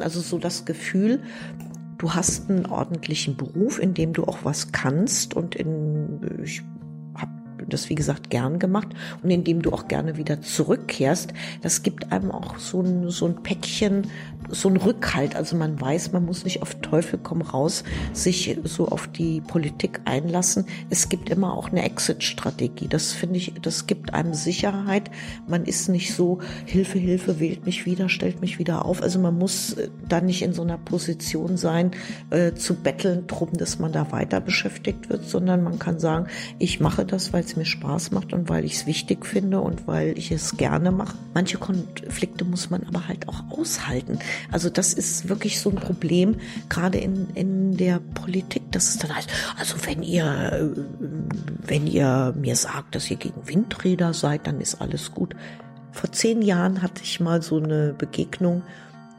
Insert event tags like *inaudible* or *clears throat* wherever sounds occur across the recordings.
Also so das Gefühl, du hast einen ordentlichen Beruf, in dem du auch was kannst und in, ich habe das wie gesagt gern gemacht und in dem du auch gerne wieder zurückkehrst, das gibt einem auch so ein, so ein Päckchen so ein Rückhalt. Also man weiß, man muss nicht auf Teufel komm raus sich so auf die Politik einlassen. Es gibt immer auch eine Exit-Strategie. Das finde ich, das gibt einem Sicherheit. Man ist nicht so, Hilfe, Hilfe, wählt mich wieder, stellt mich wieder auf. Also man muss äh, da nicht in so einer Position sein, äh, zu betteln drum, dass man da weiter beschäftigt wird, sondern man kann sagen, ich mache das, weil es mir Spaß macht und weil ich es wichtig finde und weil ich es gerne mache. Manche Konflikte muss man aber halt auch aushalten. Also das ist wirklich so ein Problem, gerade in, in der Politik, dass es dann heißt, also wenn ihr, wenn ihr mir sagt, dass ihr gegen Windräder seid, dann ist alles gut. Vor zehn Jahren hatte ich mal so eine Begegnung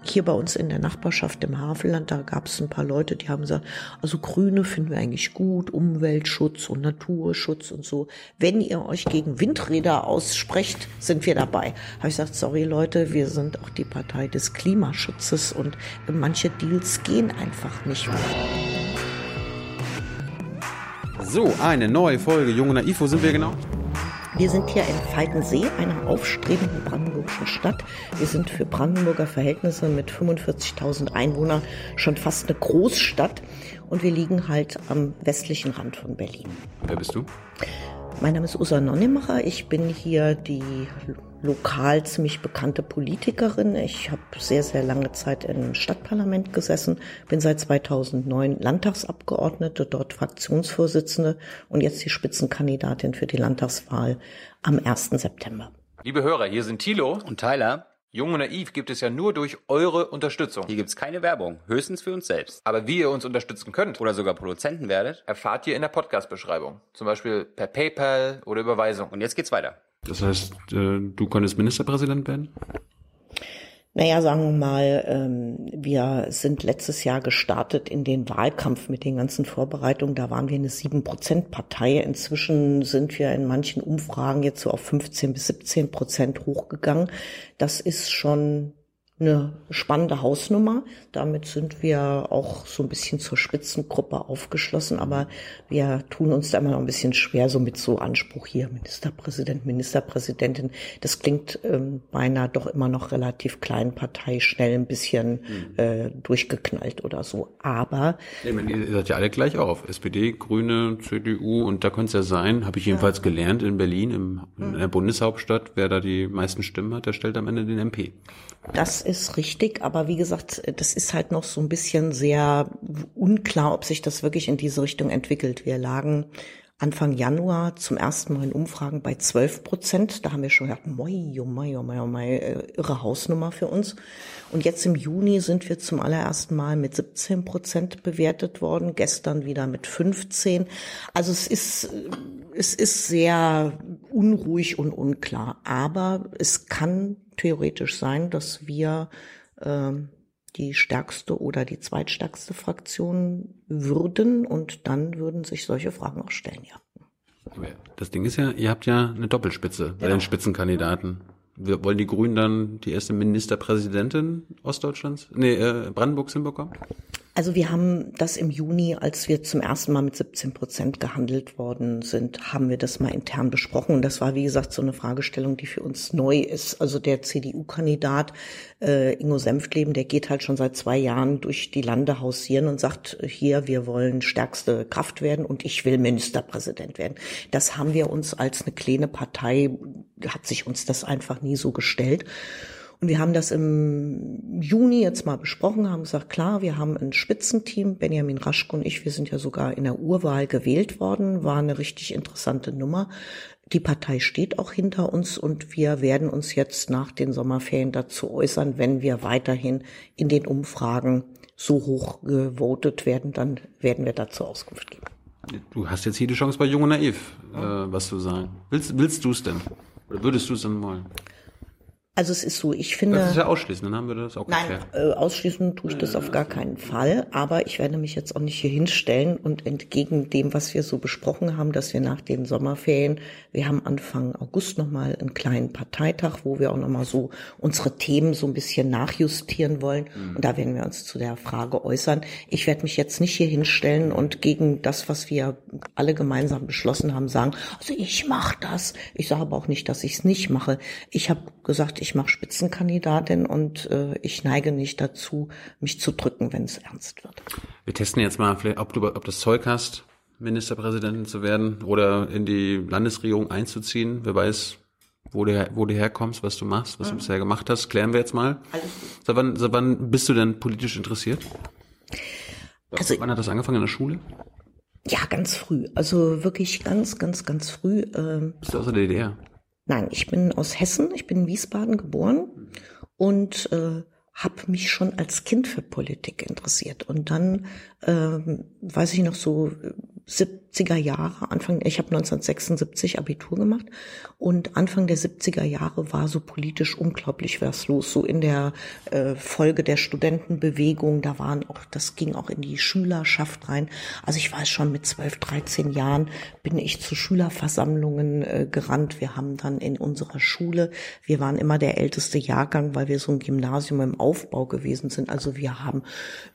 hier bei uns in der Nachbarschaft im Havelland, da gab es ein paar Leute, die haben gesagt, also Grüne finden wir eigentlich gut, Umweltschutz und Naturschutz und so. Wenn ihr euch gegen Windräder aussprecht, sind wir dabei. Habe ich gesagt, sorry Leute, wir sind auch die Partei des Klimaschutzes und manche Deals gehen einfach nicht mehr. So, eine neue Folge Junge Naiv, wo sind wir genau? Wir sind hier in Falkensee, einer aufstrebenden brandenburgischen Stadt. Wir sind für Brandenburger Verhältnisse mit 45.000 Einwohnern schon fast eine Großstadt und wir liegen halt am westlichen Rand von Berlin. Wer bist du? Mein Name ist Usa Nonnemacher. Ich bin hier die lokal ziemlich bekannte Politikerin. Ich habe sehr, sehr lange Zeit im Stadtparlament gesessen, bin seit 2009 Landtagsabgeordnete, dort Fraktionsvorsitzende und jetzt die Spitzenkandidatin für die Landtagswahl am 1. September. Liebe Hörer, hier sind Thilo und Tyler. Jung und Naiv gibt es ja nur durch eure Unterstützung. Hier gibt es keine Werbung, höchstens für uns selbst. Aber wie ihr uns unterstützen könnt oder sogar Produzenten werdet, erfahrt ihr in der Podcast-Beschreibung. Zum Beispiel per PayPal oder Überweisung. Und jetzt geht's weiter. Das heißt, äh, du könntest Ministerpräsident werden? Naja, sagen wir mal, ähm, wir sind letztes Jahr gestartet in den Wahlkampf mit den ganzen Vorbereitungen. Da waren wir eine 7-Prozent-Partei. Inzwischen sind wir in manchen Umfragen jetzt so auf 15 bis 17 Prozent hochgegangen. Das ist schon eine spannende Hausnummer. Damit sind wir auch so ein bisschen zur Spitzengruppe aufgeschlossen, aber wir tun uns da immer noch ein bisschen schwer, so mit so Anspruch hier, Ministerpräsident, Ministerpräsidentin. Das klingt ähm, beinahe doch immer noch relativ klein, Partei, schnell ein bisschen mhm. äh, durchgeknallt oder so. Aber ich meine, ihr seid ja alle gleich auf. SPD, Grüne, CDU und da könnte es ja sein, habe ich jedenfalls ja. gelernt in Berlin, im, in der Bundeshauptstadt, wer da die meisten Stimmen hat, der stellt am Ende den MP. Das ist richtig, aber wie gesagt, das ist halt noch so ein bisschen sehr unklar, ob sich das wirklich in diese Richtung entwickelt. Wir lagen Anfang Januar zum ersten Mal in Umfragen bei 12 Prozent. Da haben wir schon gedacht, moi, oh moi, oh moi, oh moi, äh, irre Hausnummer für uns. Und jetzt im Juni sind wir zum allerersten Mal mit 17 Prozent bewertet worden, gestern wieder mit 15. Also es ist, es ist sehr unruhig und unklar. Aber es kann theoretisch sein, dass wir äh, die stärkste oder die zweitstärkste Fraktion würden und dann würden sich solche Fragen auch stellen, ja. Das Ding ist ja, ihr habt ja eine Doppelspitze bei den Spitzenkandidaten. Wir wollen die Grünen dann die erste Ministerpräsidentin Ostdeutschlands, nee, äh, Brandenburgs hinbekommen? Also wir haben das im Juni, als wir zum ersten Mal mit 17 Prozent gehandelt worden sind, haben wir das mal intern besprochen. Und das war, wie gesagt, so eine Fragestellung, die für uns neu ist. Also der CDU-Kandidat äh, Ingo Senftleben, der geht halt schon seit zwei Jahren durch die Lande hausieren und sagt, hier, wir wollen stärkste Kraft werden und ich will Ministerpräsident werden. Das haben wir uns als eine kleine Partei, hat sich uns das einfach nie so gestellt. Und wir haben das im Juni jetzt mal besprochen, haben gesagt, klar, wir haben ein Spitzenteam, Benjamin Raschke und ich, wir sind ja sogar in der Urwahl gewählt worden, war eine richtig interessante Nummer. Die Partei steht auch hinter uns und wir werden uns jetzt nach den Sommerferien dazu äußern, wenn wir weiterhin in den Umfragen so hoch gewotet werden, dann werden wir dazu Auskunft geben. Du hast jetzt hier die Chance bei Jung und Naiv, äh, was zu sagen. Willst, willst du es denn? Oder würdest du es denn wollen? Also es ist so, ich finde. Das ist ja ausschließend, dann haben wir das auch Nein, äh, ausschließen tue ich das auf gar keinen Fall. Aber ich werde mich jetzt auch nicht hier hinstellen und entgegen dem, was wir so besprochen haben, dass wir nach den Sommerferien, wir haben Anfang August nochmal einen kleinen Parteitag, wo wir auch nochmal so unsere Themen so ein bisschen nachjustieren wollen. Und da werden wir uns zu der Frage äußern. Ich werde mich jetzt nicht hier hinstellen und gegen das, was wir alle gemeinsam beschlossen haben, sagen, also ich mache das. Ich sage aber auch nicht, dass ich es nicht mache. Ich habe gesagt, ich mache Spitzenkandidatin und äh, ich neige nicht dazu, mich zu drücken, wenn es ernst wird. Wir testen jetzt mal, ob du ob das Zeug hast, Ministerpräsidentin zu werden oder in die Landesregierung einzuziehen. Wer weiß, wo du, wo du herkommst, was du machst, was du bisher gemacht hast. Klären wir jetzt mal. Seit wann, seit wann bist du denn politisch interessiert? Also Wann hat das angefangen in der Schule? ja, ganz früh. Also wirklich ganz, ganz, ganz früh. ähm, Bist du aus der DDR? Nein, ich bin aus Hessen, ich bin in Wiesbaden geboren und äh, habe mich schon als Kind für Politik interessiert. Und dann, ähm, weiß ich noch so, äh, 70er Jahre, Anfang, ich habe 1976 Abitur gemacht und Anfang der 70er Jahre war so politisch unglaublich was los, so in der äh, Folge der Studentenbewegung, da waren auch, das ging auch in die Schülerschaft rein. Also ich weiß schon, mit 12, 13 Jahren bin ich zu Schülerversammlungen äh, gerannt. Wir haben dann in unserer Schule, wir waren immer der älteste Jahrgang, weil wir so ein Gymnasium im Aufbau gewesen sind. Also wir haben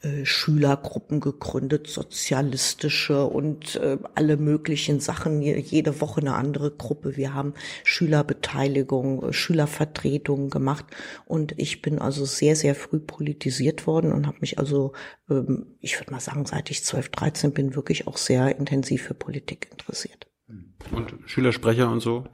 äh, Schülergruppen gegründet, sozialistische und äh, alle möglichen Sachen, je- jede Woche eine andere Gruppe. Wir haben Schülerbeteiligung, äh, Schülervertretungen gemacht und ich bin also sehr, sehr früh politisiert worden und habe mich also, ähm, ich würde mal sagen, seit ich 12, 13 bin, wirklich auch sehr intensiv für Politik interessiert. Und Schülersprecher und so?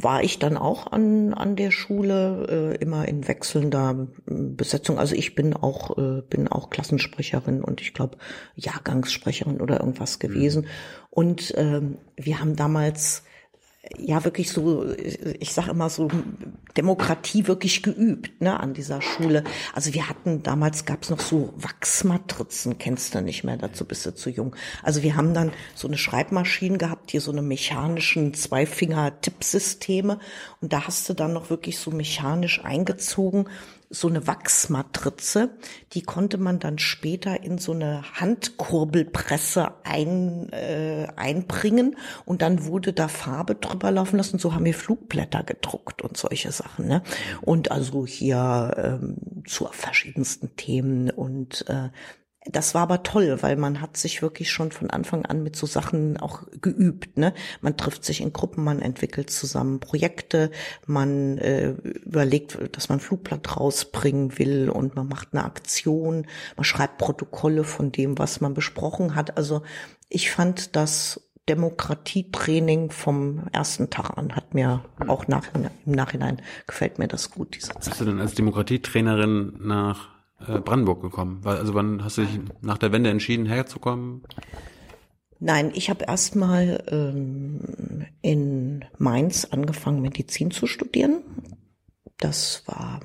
War ich dann auch an, an der Schule, äh, immer in wechselnder äh, Besetzung. Also ich bin auch, äh, bin auch Klassensprecherin und ich glaube Jahrgangssprecherin oder irgendwas gewesen. Und ähm, wir haben damals ja wirklich so, ich sage immer so, Demokratie wirklich geübt ne, an dieser Schule. Also wir hatten, damals gab es noch so Wachsmatrizen, kennst du nicht mehr, dazu bist du zu jung. Also wir haben dann so eine Schreibmaschine gehabt, hier so eine mechanischen Zweifinger-Tippsysteme und da hast du dann noch wirklich so mechanisch eingezogen so eine Wachsmatrize, die konnte man dann später in so eine Handkurbelpresse ein, äh, einbringen und dann wurde da Farbe drüber laufen lassen. So haben wir Flugblätter gedruckt und solche Sachen. Ne? Und also hier ähm, zu verschiedensten Themen und äh, das war aber toll, weil man hat sich wirklich schon von Anfang an mit so Sachen auch geübt. Ne? Man trifft sich in Gruppen, man entwickelt zusammen Projekte, man äh, überlegt, dass man ein Flugblatt rausbringen will und man macht eine Aktion, man schreibt Protokolle von dem, was man besprochen hat. Also ich fand das Demokratietraining vom ersten Tag an hat mir auch nach, im Nachhinein gefällt mir das gut, diese Zeit. Bist du denn als Demokratietrainerin nach äh, Brandenburg gekommen? Also wann hast du dich nach der Wende entschieden, herzukommen? Nein, ich habe erstmal ähm, in Mainz angefangen, Medizin zu studieren. Das war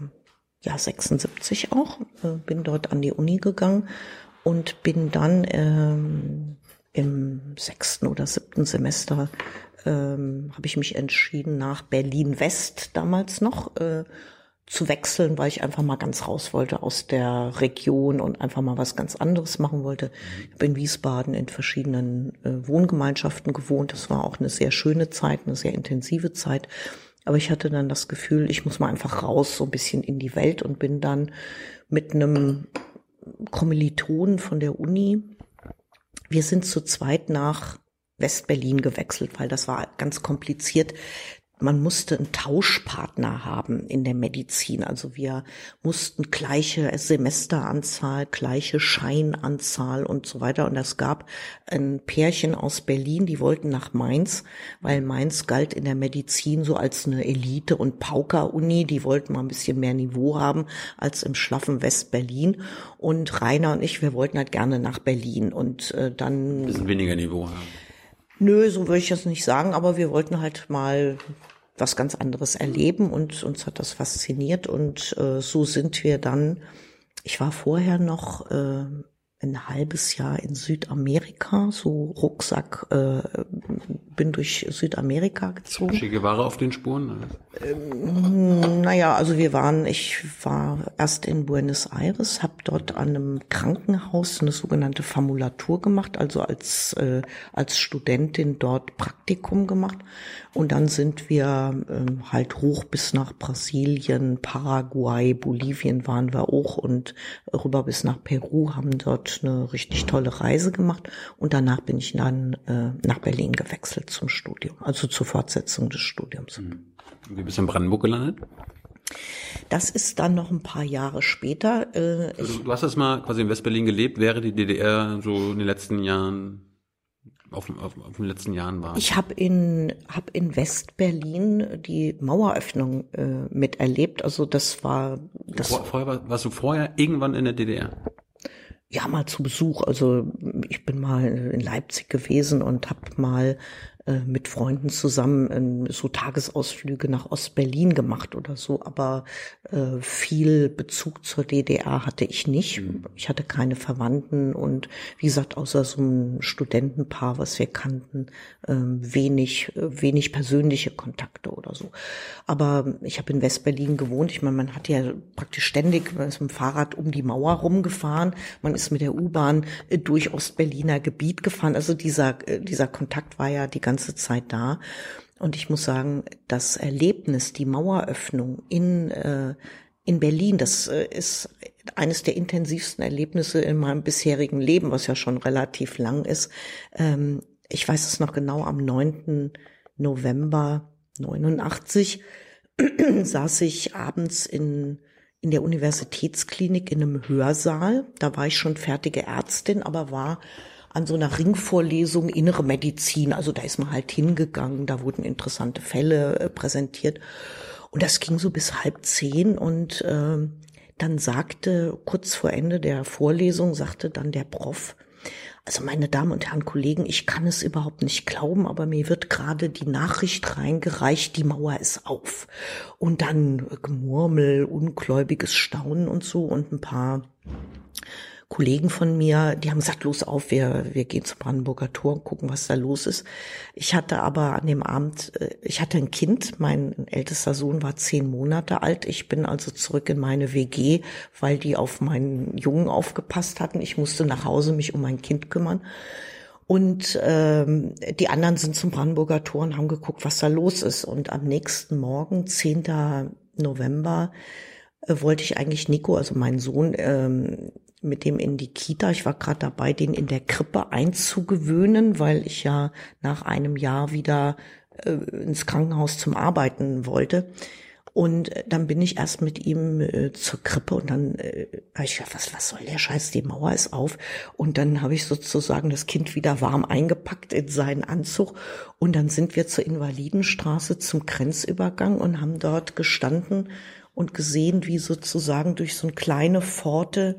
ja 76 auch. Äh, bin dort an die Uni gegangen und bin dann ähm, im sechsten oder siebten Semester ähm, habe ich mich entschieden, nach Berlin West damals noch äh, zu wechseln, weil ich einfach mal ganz raus wollte aus der Region und einfach mal was ganz anderes machen wollte. Ich bin in Wiesbaden in verschiedenen äh, Wohngemeinschaften gewohnt. Das war auch eine sehr schöne Zeit, eine sehr intensive Zeit. Aber ich hatte dann das Gefühl, ich muss mal einfach raus, so ein bisschen in die Welt und bin dann mit einem Kommilitonen von der Uni. Wir sind zu zweit nach Westberlin gewechselt, weil das war ganz kompliziert man musste einen Tauschpartner haben in der Medizin. Also wir mussten gleiche Semesteranzahl, gleiche Scheinanzahl und so weiter. Und es gab ein Pärchen aus Berlin, die wollten nach Mainz, weil Mainz galt in der Medizin so als eine Elite- und Pauker-Uni. Die wollten mal ein bisschen mehr Niveau haben als im schlaffen West-Berlin. Und Rainer und ich, wir wollten halt gerne nach Berlin. Und äh, dann... Ein bisschen weniger Niveau haben. Nö, so würde ich das nicht sagen, aber wir wollten halt mal was ganz anderes erleben und uns hat das fasziniert und äh, so sind wir dann, ich war vorher noch äh, ein halbes Jahr in Südamerika, so Rucksack, äh, bin durch Südamerika gezogen. Che Guevara auf den Spuren? Ähm, naja, also wir waren, ich war erst in Buenos Aires, habe dort an einem Krankenhaus eine sogenannte Formulatur gemacht, also als, äh, als Studentin dort Praktikum gemacht. Und dann sind wir äh, halt hoch bis nach Brasilien, Paraguay, Bolivien waren wir auch und rüber bis nach Peru, haben dort eine richtig tolle Reise gemacht. Und danach bin ich dann äh, nach Berlin gewechselt zum Studium, also zur Fortsetzung des Studiums. Wie bist du in Brandenburg gelandet? Das ist dann noch ein paar Jahre später. Äh, also, du hast jetzt mal quasi in Westberlin gelebt, wäre die DDR so in den letzten Jahren auf, auf, auf den letzten Jahren war? Ich habe in hab in Westberlin die Maueröffnung äh, miterlebt. Also das war das. Vor, vorher warst du vorher irgendwann in der DDR? Ja, mal zu Besuch. Also ich bin mal in Leipzig gewesen und habe mal mit Freunden zusammen ähm, so Tagesausflüge nach Ostberlin gemacht oder so, aber äh, viel Bezug zur DDR hatte ich nicht. Mhm. Ich hatte keine Verwandten und wie gesagt, außer so ein Studentenpaar, was wir kannten, äh, wenig, wenig persönliche Kontakte oder so. Aber ich habe in Westberlin gewohnt. Ich meine, man hat ja praktisch ständig, mit dem Fahrrad um die Mauer rumgefahren, man ist mit der U-Bahn äh, durch Ostberliner Gebiet gefahren. Also dieser, äh, dieser Kontakt war ja die ganze ganze Zeit da. Und ich muss sagen, das Erlebnis, die Maueröffnung in, äh, in Berlin, das äh, ist eines der intensivsten Erlebnisse in meinem bisherigen Leben, was ja schon relativ lang ist. Ähm, ich weiß es noch genau, am 9. November 89 *clears throat* saß ich abends in, in der Universitätsklinik in einem Hörsaal. Da war ich schon fertige Ärztin, aber war an so einer Ringvorlesung Innere Medizin. Also da ist man halt hingegangen, da wurden interessante Fälle äh, präsentiert. Und das ging so bis halb zehn und äh, dann sagte, kurz vor Ende der Vorlesung, sagte dann der Prof, also meine Damen und Herren Kollegen, ich kann es überhaupt nicht glauben, aber mir wird gerade die Nachricht reingereicht, die Mauer ist auf. Und dann Gemurmel, ungläubiges Staunen und so und ein paar Kollegen von mir, die haben gesagt, los auf, wir, wir gehen zum Brandenburger Tor und gucken, was da los ist. Ich hatte aber an dem Abend, äh, ich hatte ein Kind, mein ältester Sohn war zehn Monate alt. Ich bin also zurück in meine WG, weil die auf meinen Jungen aufgepasst hatten. Ich musste nach Hause mich um mein Kind kümmern. Und ähm, die anderen sind zum Brandenburger Tor und haben geguckt, was da los ist. Und am nächsten Morgen, 10. November, äh, wollte ich eigentlich Nico, also meinen Sohn, ähm, mit dem in die Kita. Ich war gerade dabei, den in der Krippe einzugewöhnen, weil ich ja nach einem Jahr wieder äh, ins Krankenhaus zum Arbeiten wollte. Und dann bin ich erst mit ihm äh, zur Krippe und dann äh, habe ich gedacht, was, was soll der Scheiß, die Mauer ist auf. Und dann habe ich sozusagen das Kind wieder warm eingepackt in seinen Anzug. Und dann sind wir zur Invalidenstraße zum Grenzübergang und haben dort gestanden und gesehen, wie sozusagen durch so eine kleine Pforte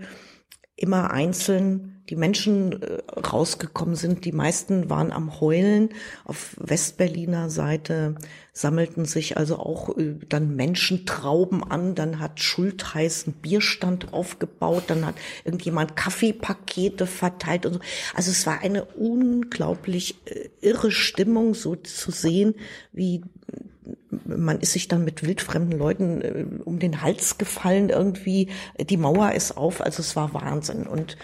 immer einzeln die Menschen äh, rausgekommen sind. Die meisten waren am Heulen. Auf Westberliner Seite sammelten sich also auch äh, dann Menschentrauben an. Dann hat Schultheiß einen Bierstand aufgebaut. Dann hat irgendjemand Kaffeepakete verteilt und so. Also es war eine unglaublich äh, irre Stimmung, so zu sehen, wie man ist sich dann mit wildfremden Leuten äh, um den Hals gefallen irgendwie. Die Mauer ist auf, also es war Wahnsinn. Und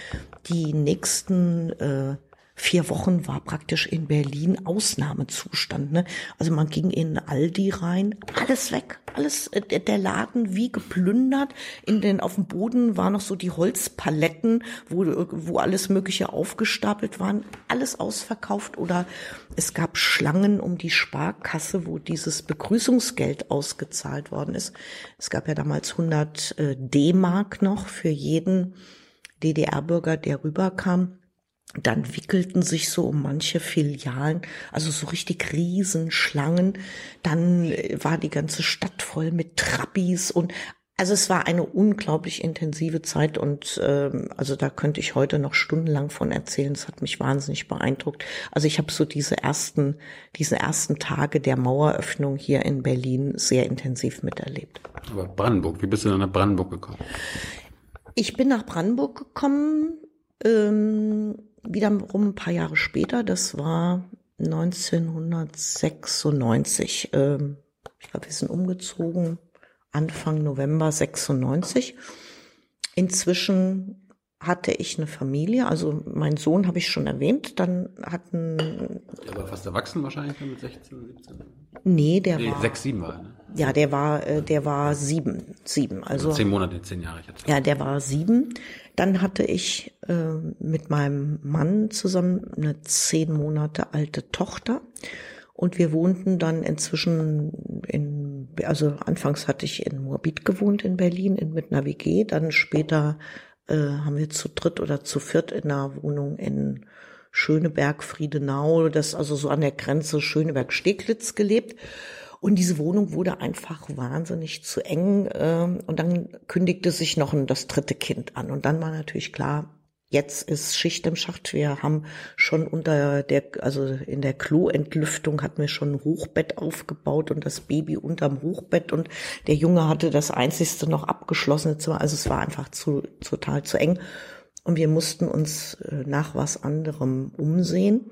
die nächsten äh, vier Wochen war praktisch in Berlin Ausnahmezustand. Ne? Also man ging in Aldi rein, alles weg, alles äh, der Laden wie geplündert. In den auf dem Boden waren noch so die Holzpaletten, wo wo alles Mögliche aufgestapelt waren, alles ausverkauft oder es gab Schlangen um die Sparkasse, wo dieses Begrüßungsgeld ausgezahlt worden ist. Es gab ja damals 100 äh, D-Mark noch für jeden DDR-Bürger, der rüberkam dann wickelten sich so um manche Filialen, also so richtig Riesenschlangen. Dann äh, war die ganze Stadt voll mit Trappis und also es war eine unglaublich intensive Zeit und ähm, also da könnte ich heute noch stundenlang von erzählen. Es hat mich wahnsinnig beeindruckt. Also ich habe so diese ersten, diese ersten Tage der Maueröffnung hier in Berlin sehr intensiv miterlebt. Aber Brandenburg, wie bist du dann nach Brandenburg gekommen? Ich bin nach Brandenburg gekommen ähm, wiederum ein paar Jahre später, das war 1996. Ähm, ich glaube, wir sind umgezogen Anfang November 96. Inzwischen hatte ich eine Familie, also mein Sohn habe ich schon erwähnt, dann hatten... Der war fast erwachsen wahrscheinlich mit 16, 17? Nee, der Nee, war... sechs, sieben war er, ne? Ja, der war, äh, der war sieben, sieben. Also Zehn Monate, zehn Jahre. Ich hab's ja, der war sieben. Dann hatte ich äh, mit meinem Mann zusammen eine zehn Monate alte Tochter. Und wir wohnten dann inzwischen in, also anfangs hatte ich in Moabit gewohnt in Berlin in, mit einer WG. Dann später äh, haben wir zu dritt oder zu viert in einer Wohnung in Schöneberg, Friedenau, das also so an der Grenze Schöneberg-Steglitz gelebt. Und diese Wohnung wurde einfach wahnsinnig zu eng. ähm, Und dann kündigte sich noch das dritte Kind an. Und dann war natürlich klar, jetzt ist Schicht im Schacht. Wir haben schon unter der, also in der Kloentlüftung hatten wir schon ein Hochbett aufgebaut und das Baby unterm Hochbett. Und der Junge hatte das einzigste noch abgeschlossene Zimmer. Also es war einfach zu, total zu eng. Und wir mussten uns äh, nach was anderem umsehen.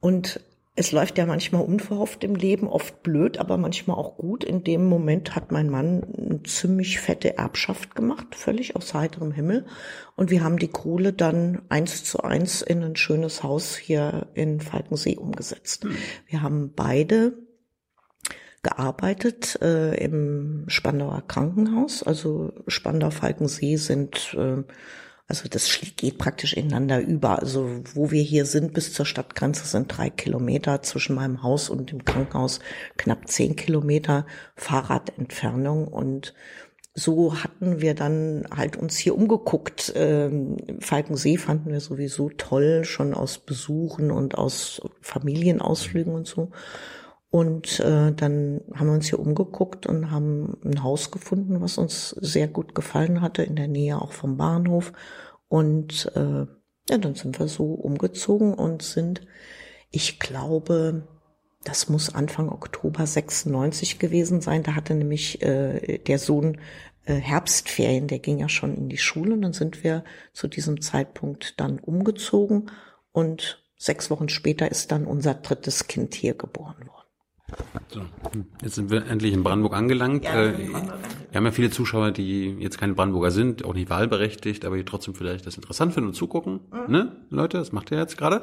Und es läuft ja manchmal unverhofft im Leben, oft blöd, aber manchmal auch gut. In dem Moment hat mein Mann eine ziemlich fette Erbschaft gemacht, völlig aus heiterem Himmel. Und wir haben die Kohle dann eins zu eins in ein schönes Haus hier in Falkensee umgesetzt. Wir haben beide gearbeitet äh, im Spandauer Krankenhaus. Also Spandau-Falkensee sind äh, also das geht praktisch ineinander über. Also wo wir hier sind bis zur Stadtgrenze sind drei Kilometer zwischen meinem Haus und dem Krankenhaus knapp zehn Kilometer Fahrradentfernung und so hatten wir dann halt uns hier umgeguckt. Ähm, Falkensee fanden wir sowieso toll, schon aus Besuchen und aus Familienausflügen und so. Und äh, dann haben wir uns hier umgeguckt und haben ein Haus gefunden, was uns sehr gut gefallen hatte, in der Nähe auch vom Bahnhof. Und äh, ja, dann sind wir so umgezogen und sind, ich glaube, das muss Anfang Oktober 96 gewesen sein. Da hatte nämlich äh, der Sohn äh, Herbstferien, der ging ja schon in die Schule. Und dann sind wir zu diesem Zeitpunkt dann umgezogen und sechs Wochen später ist dann unser drittes Kind hier geboren worden. So, jetzt sind wir endlich in Brandenburg angelangt. Ja, Äh, in Brandenburg wir haben ja viele Zuschauer, die jetzt keine Brandenburger sind, auch nicht wahlberechtigt, aber die trotzdem vielleicht das interessant finden und zugucken. Ne, Leute, das macht ihr jetzt gerade.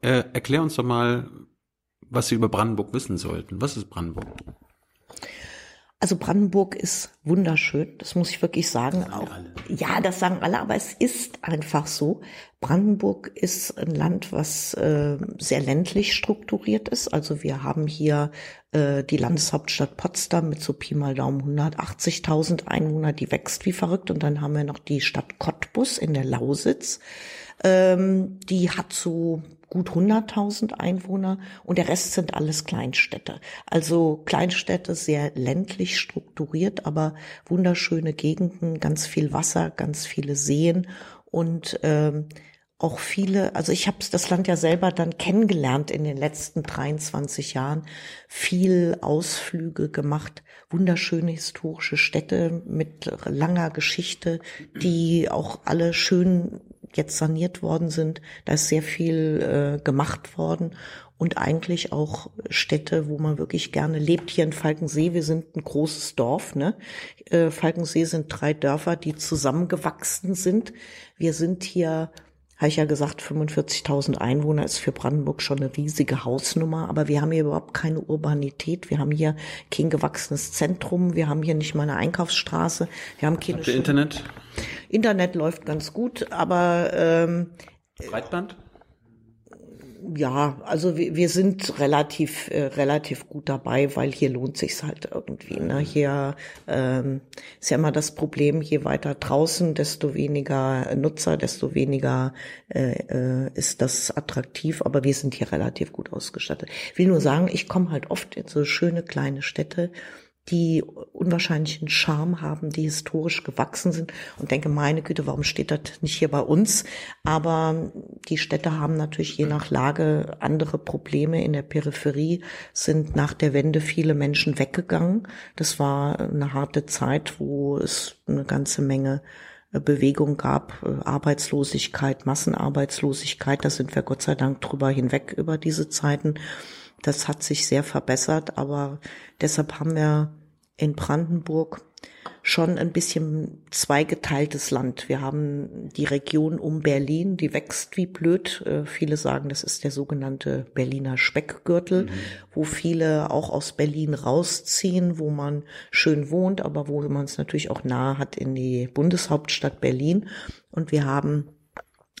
Äh, erklär uns doch mal, was Sie über Brandenburg wissen sollten. Was ist Brandenburg? Also Brandenburg ist wunderschön, das muss ich wirklich sagen. Auch, ja, das sagen alle, aber es ist einfach so. Brandenburg ist ein Land, was äh, sehr ländlich strukturiert ist. Also wir haben hier äh, die Landeshauptstadt Potsdam mit so Pi mal Daumen 180.000 Einwohner, die wächst wie verrückt. Und dann haben wir noch die Stadt Cottbus in der Lausitz. Ähm, die hat so gut 100.000 Einwohner und der Rest sind alles Kleinstädte. Also Kleinstädte sehr ländlich strukturiert, aber wunderschöne Gegenden, ganz viel Wasser, ganz viele Seen und ähm, auch viele, also ich habe das Land ja selber dann kennengelernt in den letzten 23 Jahren, viel Ausflüge gemacht, wunderschöne historische Städte mit langer Geschichte, die auch alle schön jetzt saniert worden sind. Da ist sehr viel äh, gemacht worden und eigentlich auch Städte, wo man wirklich gerne lebt. Hier in Falkensee, wir sind ein großes Dorf. Ne? Äh, Falkensee sind drei Dörfer, die zusammengewachsen sind. Wir sind hier habe ich ja gesagt, 45.000 Einwohner ist für Brandenburg schon eine riesige Hausnummer, aber wir haben hier überhaupt keine Urbanität. Wir haben hier kein gewachsenes Zentrum, wir haben hier nicht mal eine Einkaufsstraße, wir haben keine Habt ihr Internet? Internet läuft ganz gut, aber ähm, Breitband? Ja, also wir, wir sind relativ äh, relativ gut dabei, weil hier lohnt sich's halt irgendwie. Ne? Hier ähm, ist ja immer das Problem: Je weiter draußen, desto weniger Nutzer, desto weniger äh, äh, ist das attraktiv. Aber wir sind hier relativ gut ausgestattet. Ich will nur sagen, ich komme halt oft in so schöne kleine Städte die unwahrscheinlichen Charme haben, die historisch gewachsen sind und denke, meine Güte, warum steht das nicht hier bei uns? Aber die Städte haben natürlich je nach Lage andere Probleme. In der Peripherie sind nach der Wende viele Menschen weggegangen. Das war eine harte Zeit, wo es eine ganze Menge Bewegung gab, Arbeitslosigkeit, Massenarbeitslosigkeit. Da sind wir Gott sei Dank drüber hinweg über diese Zeiten. Das hat sich sehr verbessert, aber deshalb haben wir in Brandenburg schon ein bisschen zweigeteiltes Land. Wir haben die Region um Berlin, die wächst wie blöd. Äh, viele sagen, das ist der sogenannte Berliner Speckgürtel, mhm. wo viele auch aus Berlin rausziehen, wo man schön wohnt, aber wo man es natürlich auch nahe hat in die Bundeshauptstadt Berlin. Und wir haben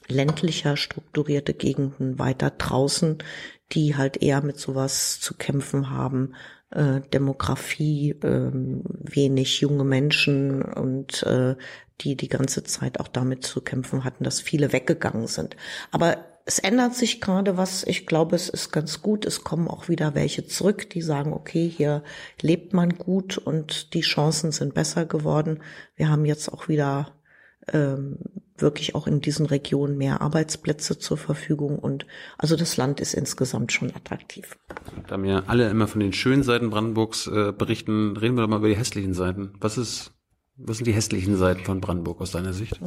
ländlicher strukturierte Gegenden weiter draußen, die halt eher mit sowas zu kämpfen haben, äh, Demografie, äh, wenig junge Menschen und äh, die die ganze Zeit auch damit zu kämpfen hatten, dass viele weggegangen sind. Aber es ändert sich gerade was. Ich glaube, es ist ganz gut. Es kommen auch wieder welche zurück, die sagen, okay, hier lebt man gut und die Chancen sind besser geworden. Wir haben jetzt auch wieder ähm, wirklich auch in diesen Regionen mehr Arbeitsplätze zur Verfügung und also das Land ist insgesamt schon attraktiv. Da mir alle immer von den schönen Seiten Brandenburgs äh, berichten, reden wir doch mal über die hässlichen Seiten. Was ist, was sind die hässlichen Seiten von Brandenburg aus deiner Sicht?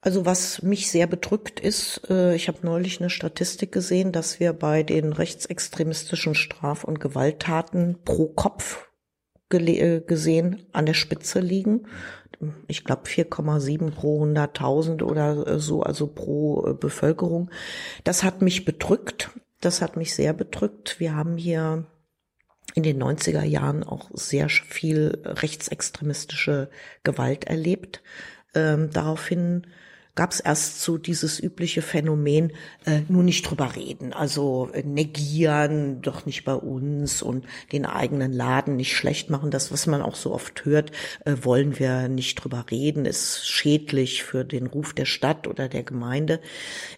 Also was mich sehr bedrückt ist, äh, ich habe neulich eine Statistik gesehen, dass wir bei den rechtsextremistischen Straf- und Gewalttaten pro Kopf äh, gesehen an der Spitze liegen ich glaube 4,7 pro 100.000 oder so, also pro äh, Bevölkerung. Das hat mich bedrückt. Das hat mich sehr bedrückt. Wir haben hier in den 90er Jahren auch sehr viel rechtsextremistische Gewalt erlebt. Ähm, daraufhin gab es erst so dieses übliche Phänomen, äh, nur nicht drüber reden, also äh, negieren, doch nicht bei uns und den eigenen Laden nicht schlecht machen. Das, was man auch so oft hört, äh, wollen wir nicht drüber reden, ist schädlich für den Ruf der Stadt oder der Gemeinde.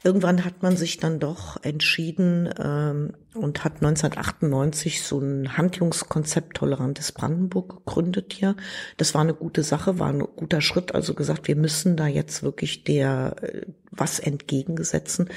Irgendwann hat man sich dann doch entschieden ähm, und hat 1998 so ein Handlungskonzept Tolerantes Brandenburg gegründet hier. Das war eine gute Sache, war ein guter Schritt. Also gesagt, wir müssen da jetzt wirklich der äh, was entgegensetzen.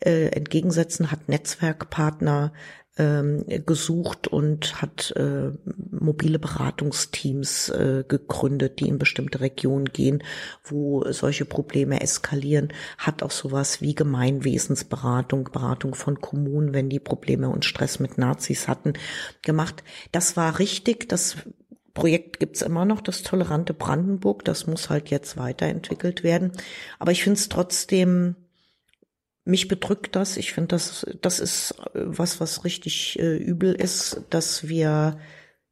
Äh, entgegensetzen hat Netzwerkpartner ähm, gesucht und hat äh, mobile Beratungsteams äh, gegründet, die in bestimmte Regionen gehen, wo solche Probleme eskalieren, hat auch sowas wie Gemeinwesensberatung, Beratung von Kommunen, wenn die Probleme und Stress mit Nazis hatten, gemacht. Das war richtig, das Projekt gibt's immer noch, das tolerante Brandenburg. Das muss halt jetzt weiterentwickelt werden. Aber ich finde es trotzdem, mich bedrückt das. Ich finde, das, das ist was, was richtig äh, übel ist, dass wir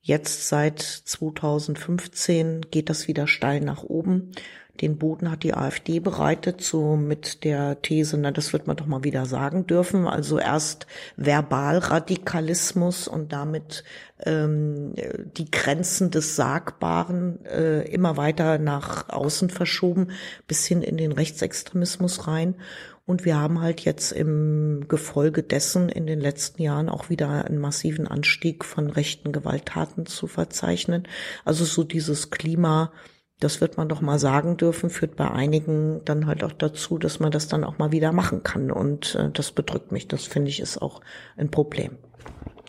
jetzt seit 2015 geht das wieder steil nach oben. Den Boden hat die AfD bereitet, so mit der These, na, das wird man doch mal wieder sagen dürfen. Also erst Verbalradikalismus und damit ähm, die Grenzen des Sagbaren äh, immer weiter nach außen verschoben, bis hin in den Rechtsextremismus rein. Und wir haben halt jetzt im Gefolge dessen in den letzten Jahren auch wieder einen massiven Anstieg von rechten Gewalttaten zu verzeichnen. Also so dieses Klima, das wird man doch mal sagen dürfen, führt bei einigen dann halt auch dazu, dass man das dann auch mal wieder machen kann. Und äh, das bedrückt mich. Das finde ich ist auch ein Problem.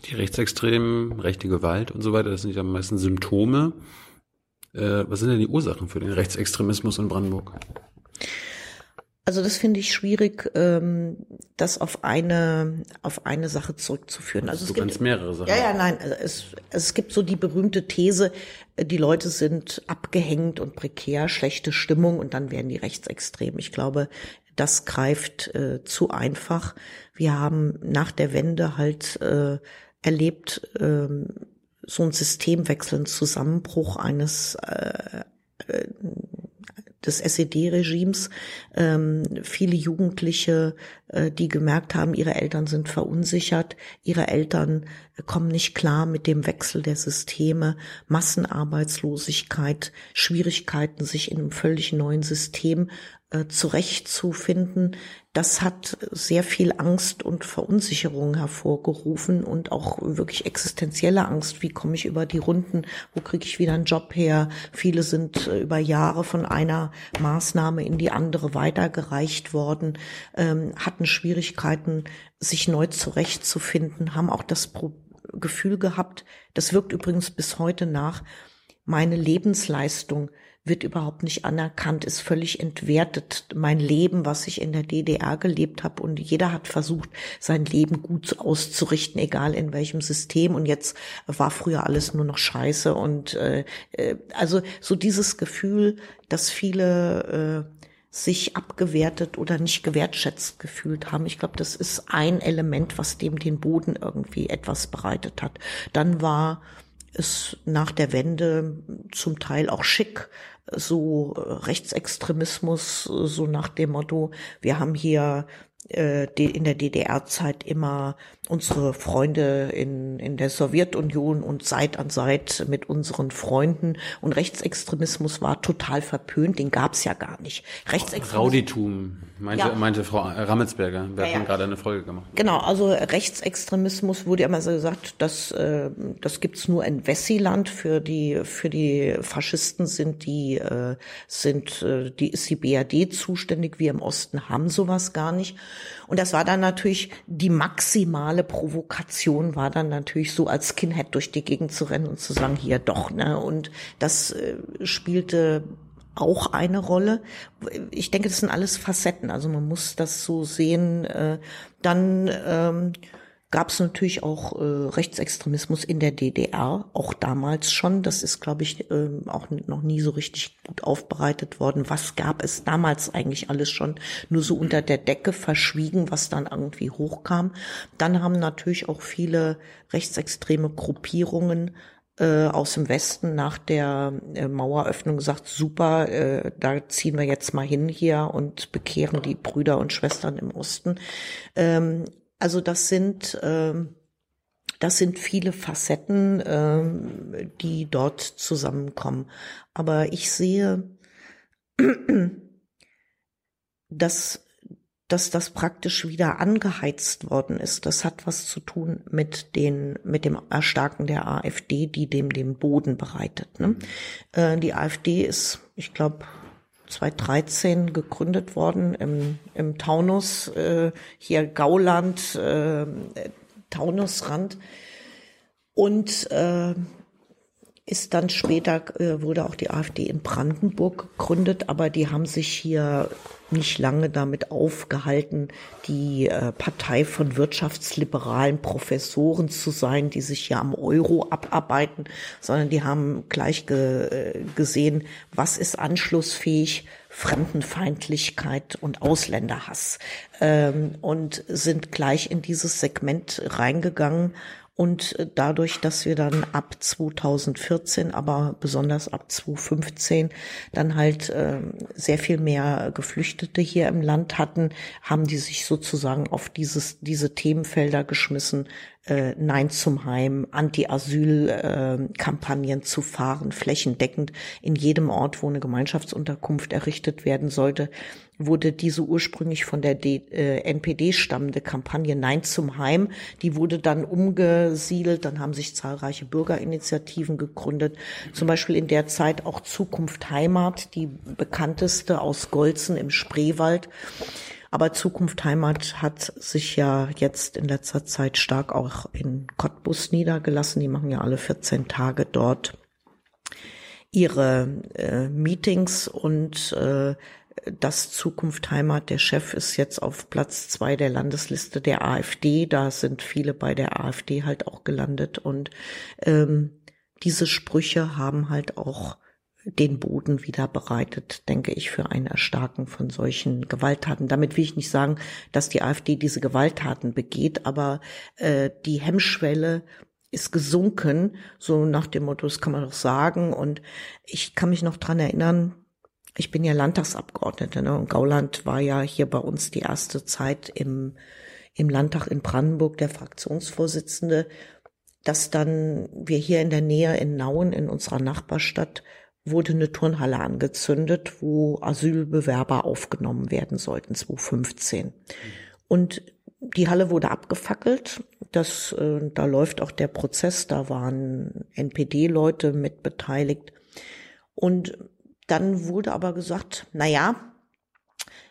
Die Rechtsextremen, rechte Gewalt und so weiter, das sind ja meistens Symptome. Äh, was sind denn die Ursachen für den Rechtsextremismus in Brandenburg? Also das finde ich schwierig, ähm, das auf eine auf eine Sache zurückzuführen. Also, also es gibt mehrere Sachen. Ja, ja, nein. Also es, es gibt so die berühmte These, die Leute sind abgehängt und prekär, schlechte Stimmung und dann werden die rechtsextrem. Ich glaube, das greift äh, zu einfach. Wir haben nach der Wende halt äh, erlebt äh, so ein Systemwechsel, einen Zusammenbruch eines äh, äh, des SED-Regimes ähm, viele Jugendliche, äh, die gemerkt haben, ihre Eltern sind verunsichert, ihre Eltern kommen nicht klar mit dem Wechsel der Systeme, Massenarbeitslosigkeit, Schwierigkeiten, sich in einem völlig neuen System äh, zurechtzufinden, das hat sehr viel Angst und Verunsicherung hervorgerufen und auch wirklich existenzielle Angst. Wie komme ich über die Runden? Wo kriege ich wieder einen Job her? Viele sind äh, über Jahre von einer Maßnahme in die andere weitergereicht worden, ähm, hatten Schwierigkeiten, sich neu zurechtzufinden, haben auch das Gefühl gehabt, das wirkt übrigens bis heute nach, meine Lebensleistung wird überhaupt nicht anerkannt, ist völlig entwertet. Mein Leben, was ich in der DDR gelebt habe und jeder hat versucht, sein Leben gut auszurichten, egal in welchem System. Und jetzt war früher alles nur noch Scheiße und äh, äh also so dieses Gefühl, dass viele äh, sich abgewertet oder nicht gewertschätzt gefühlt haben. Ich glaube, das ist ein Element, was dem den Boden irgendwie etwas bereitet hat. Dann war es nach der Wende zum Teil auch schick, so Rechtsextremismus, so nach dem Motto, wir haben hier äh, in der DDR-Zeit immer unsere Freunde in, in der Sowjetunion und Seit an Seit mit unseren Freunden. Und Rechtsextremismus war total verpönt, den gab's ja gar nicht. Rechtsextremismus. Rauditum, meinte, ja. meinte Frau Rammelsberger. Wir ja, hatten ja. gerade eine Folge gemacht. Genau, also Rechtsextremismus wurde immer so gesagt, dass äh, das gibt's nur in Wessiland. Für die, für die Faschisten sind die, äh, sind, äh, die ist die BRD zuständig. Wir im Osten haben sowas gar nicht. Und das war dann natürlich die maximale Provokation, war dann natürlich so als Skinhead durch die Gegend zu rennen und zu sagen, hier doch, ne? Und das äh, spielte auch eine Rolle. Ich denke, das sind alles Facetten. Also man muss das so sehen. Äh, dann ähm, gab es natürlich auch äh, Rechtsextremismus in der DDR, auch damals schon. Das ist, glaube ich, äh, auch noch nie so richtig gut aufbereitet worden. Was gab es damals eigentlich alles schon nur so unter der Decke verschwiegen, was dann irgendwie hochkam. Dann haben natürlich auch viele rechtsextreme Gruppierungen äh, aus dem Westen nach der äh, Maueröffnung gesagt, super, äh, da ziehen wir jetzt mal hin hier und bekehren die Brüder und Schwestern im Osten. Ähm, also das sind ähm, das sind viele Facetten, ähm, die dort zusammenkommen. Aber ich sehe, *clears throat* dass dass das praktisch wieder angeheizt worden ist. Das hat was zu tun mit den, mit dem Erstarken der AfD, die dem den Boden bereitet. Ne? Äh, die AfD ist, ich glaube, 2013 gegründet worden im, im Taunus, äh, hier Gauland, äh, Taunusrand. Und äh, ist dann später, äh, wurde auch die AfD in Brandenburg gegründet, aber die haben sich hier nicht lange damit aufgehalten, die äh, Partei von wirtschaftsliberalen Professoren zu sein, die sich ja am Euro abarbeiten, sondern die haben gleich ge äh, gesehen, was ist anschlussfähig, Fremdenfeindlichkeit und Ausländerhass. Ähm, und sind gleich in dieses Segment reingegangen und äh, dadurch, dass wir dann ab 2014, aber besonders ab 2015 dann halt äh, sehr viel mehr Geflüchtete hier im Land hatten, haben die sich sozusagen auf dieses, diese Themenfelder geschmissen, äh, Nein zum Heim, Anti-Asyl-Kampagnen äh, zu fahren, flächendeckend in jedem Ort, wo eine Gemeinschaftsunterkunft errichtet werden sollte, wurde diese ursprünglich von der D äh, NPD stammende Kampagne Nein zum Heim, die wurde dann umgesiedelt, dann haben sich zahlreiche Bürgerinitiativen gegründet, zum Beispiel in der Zeit auch Zukunft Heimat, die bekannteste aus Golzen im Spreewald. Aber Zukunft Heimat hat sich ja jetzt in letzter Zeit stark auch in Cottbus niedergelassen. Die machen ja alle 14 Tage dort ihre äh, Meetings und äh, das Zukunft Heimat, der Chef ist jetzt auf Platz zwei der Landesliste der AfD. Da sind viele bei der AfD halt auch gelandet und ähm, diese Sprüche haben halt auch den Boden wieder bereitet, denke ich, für ein Erstarken von solchen Gewalttaten. Damit will ich nicht sagen, dass die AfD diese Gewalttaten begeht, aber äh, die Hemmschwelle ist gesunken, so nach dem Motto, das kann man doch sagen. Und ich kann mich noch dran erinnern, ich bin ja Landtagsabgeordnete, ne? Und Gauland war ja hier bei uns die erste Zeit im, im Landtag in Brandenburg der Fraktionsvorsitzende, dass dann wir hier in der Nähe in Nauen in unserer Nachbarstadt wurde eine Turnhalle angezündet, wo Asylbewerber aufgenommen werden sollten, 2015. Und die Halle wurde abgefackelt. Das, äh, da läuft auch der Prozess. Da waren NPD-Leute mit beteiligt. Und dann wurde aber gesagt, na ja,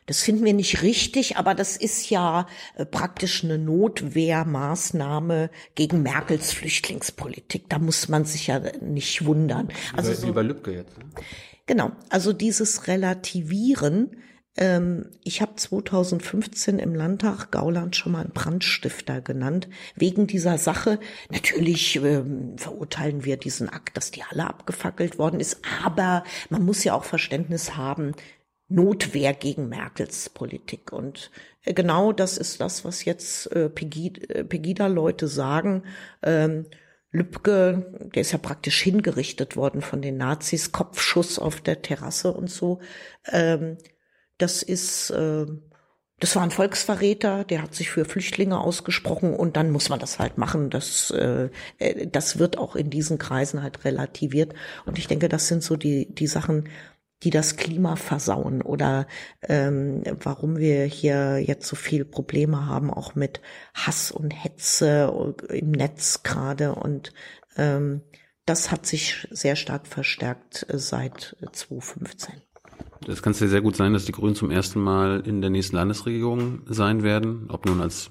Das finden wir nicht richtig, aber das ist ja äh, praktisch eine Notwehrmaßnahme gegen Merkels Flüchtlingspolitik. Da muss man sich ja nicht wundern. Also wie bei Lübcke jetzt. Ne? Genau, also dieses Relativieren. Ähm, ich habe 2015 im Landtag Gauland schon mal einen Brandstifter genannt, wegen dieser Sache. Natürlich ähm, verurteilen wir diesen Akt, dass die Halle abgefackelt worden ist, aber man muss ja auch Verständnis haben, Notwehr gegen Merkels Politik. Und äh, genau das ist das, was jetzt äh, äh, Pegida-Leute sagen. Ähm, Lübcke, der ist ja praktisch hingerichtet worden von den Nazis, Kopfschuss auf der Terrasse und so. Ähm, das ist, das war ein Volksverräter, der hat sich für Flüchtlinge ausgesprochen und dann muss man das halt machen. Das, das wird auch in diesen Kreisen halt relativiert. Und ich denke, das sind so die, die Sachen, die das Klima versauen oder ähm, warum wir hier jetzt so viel Probleme haben, auch mit Hass und Hetze im Netz gerade. Und ähm, das hat sich sehr stark verstärkt äh, seit 2015. Das kann sehr gut sein, dass die Grünen zum ersten Mal in der nächsten Landesregierung sein werden. Ob nun als,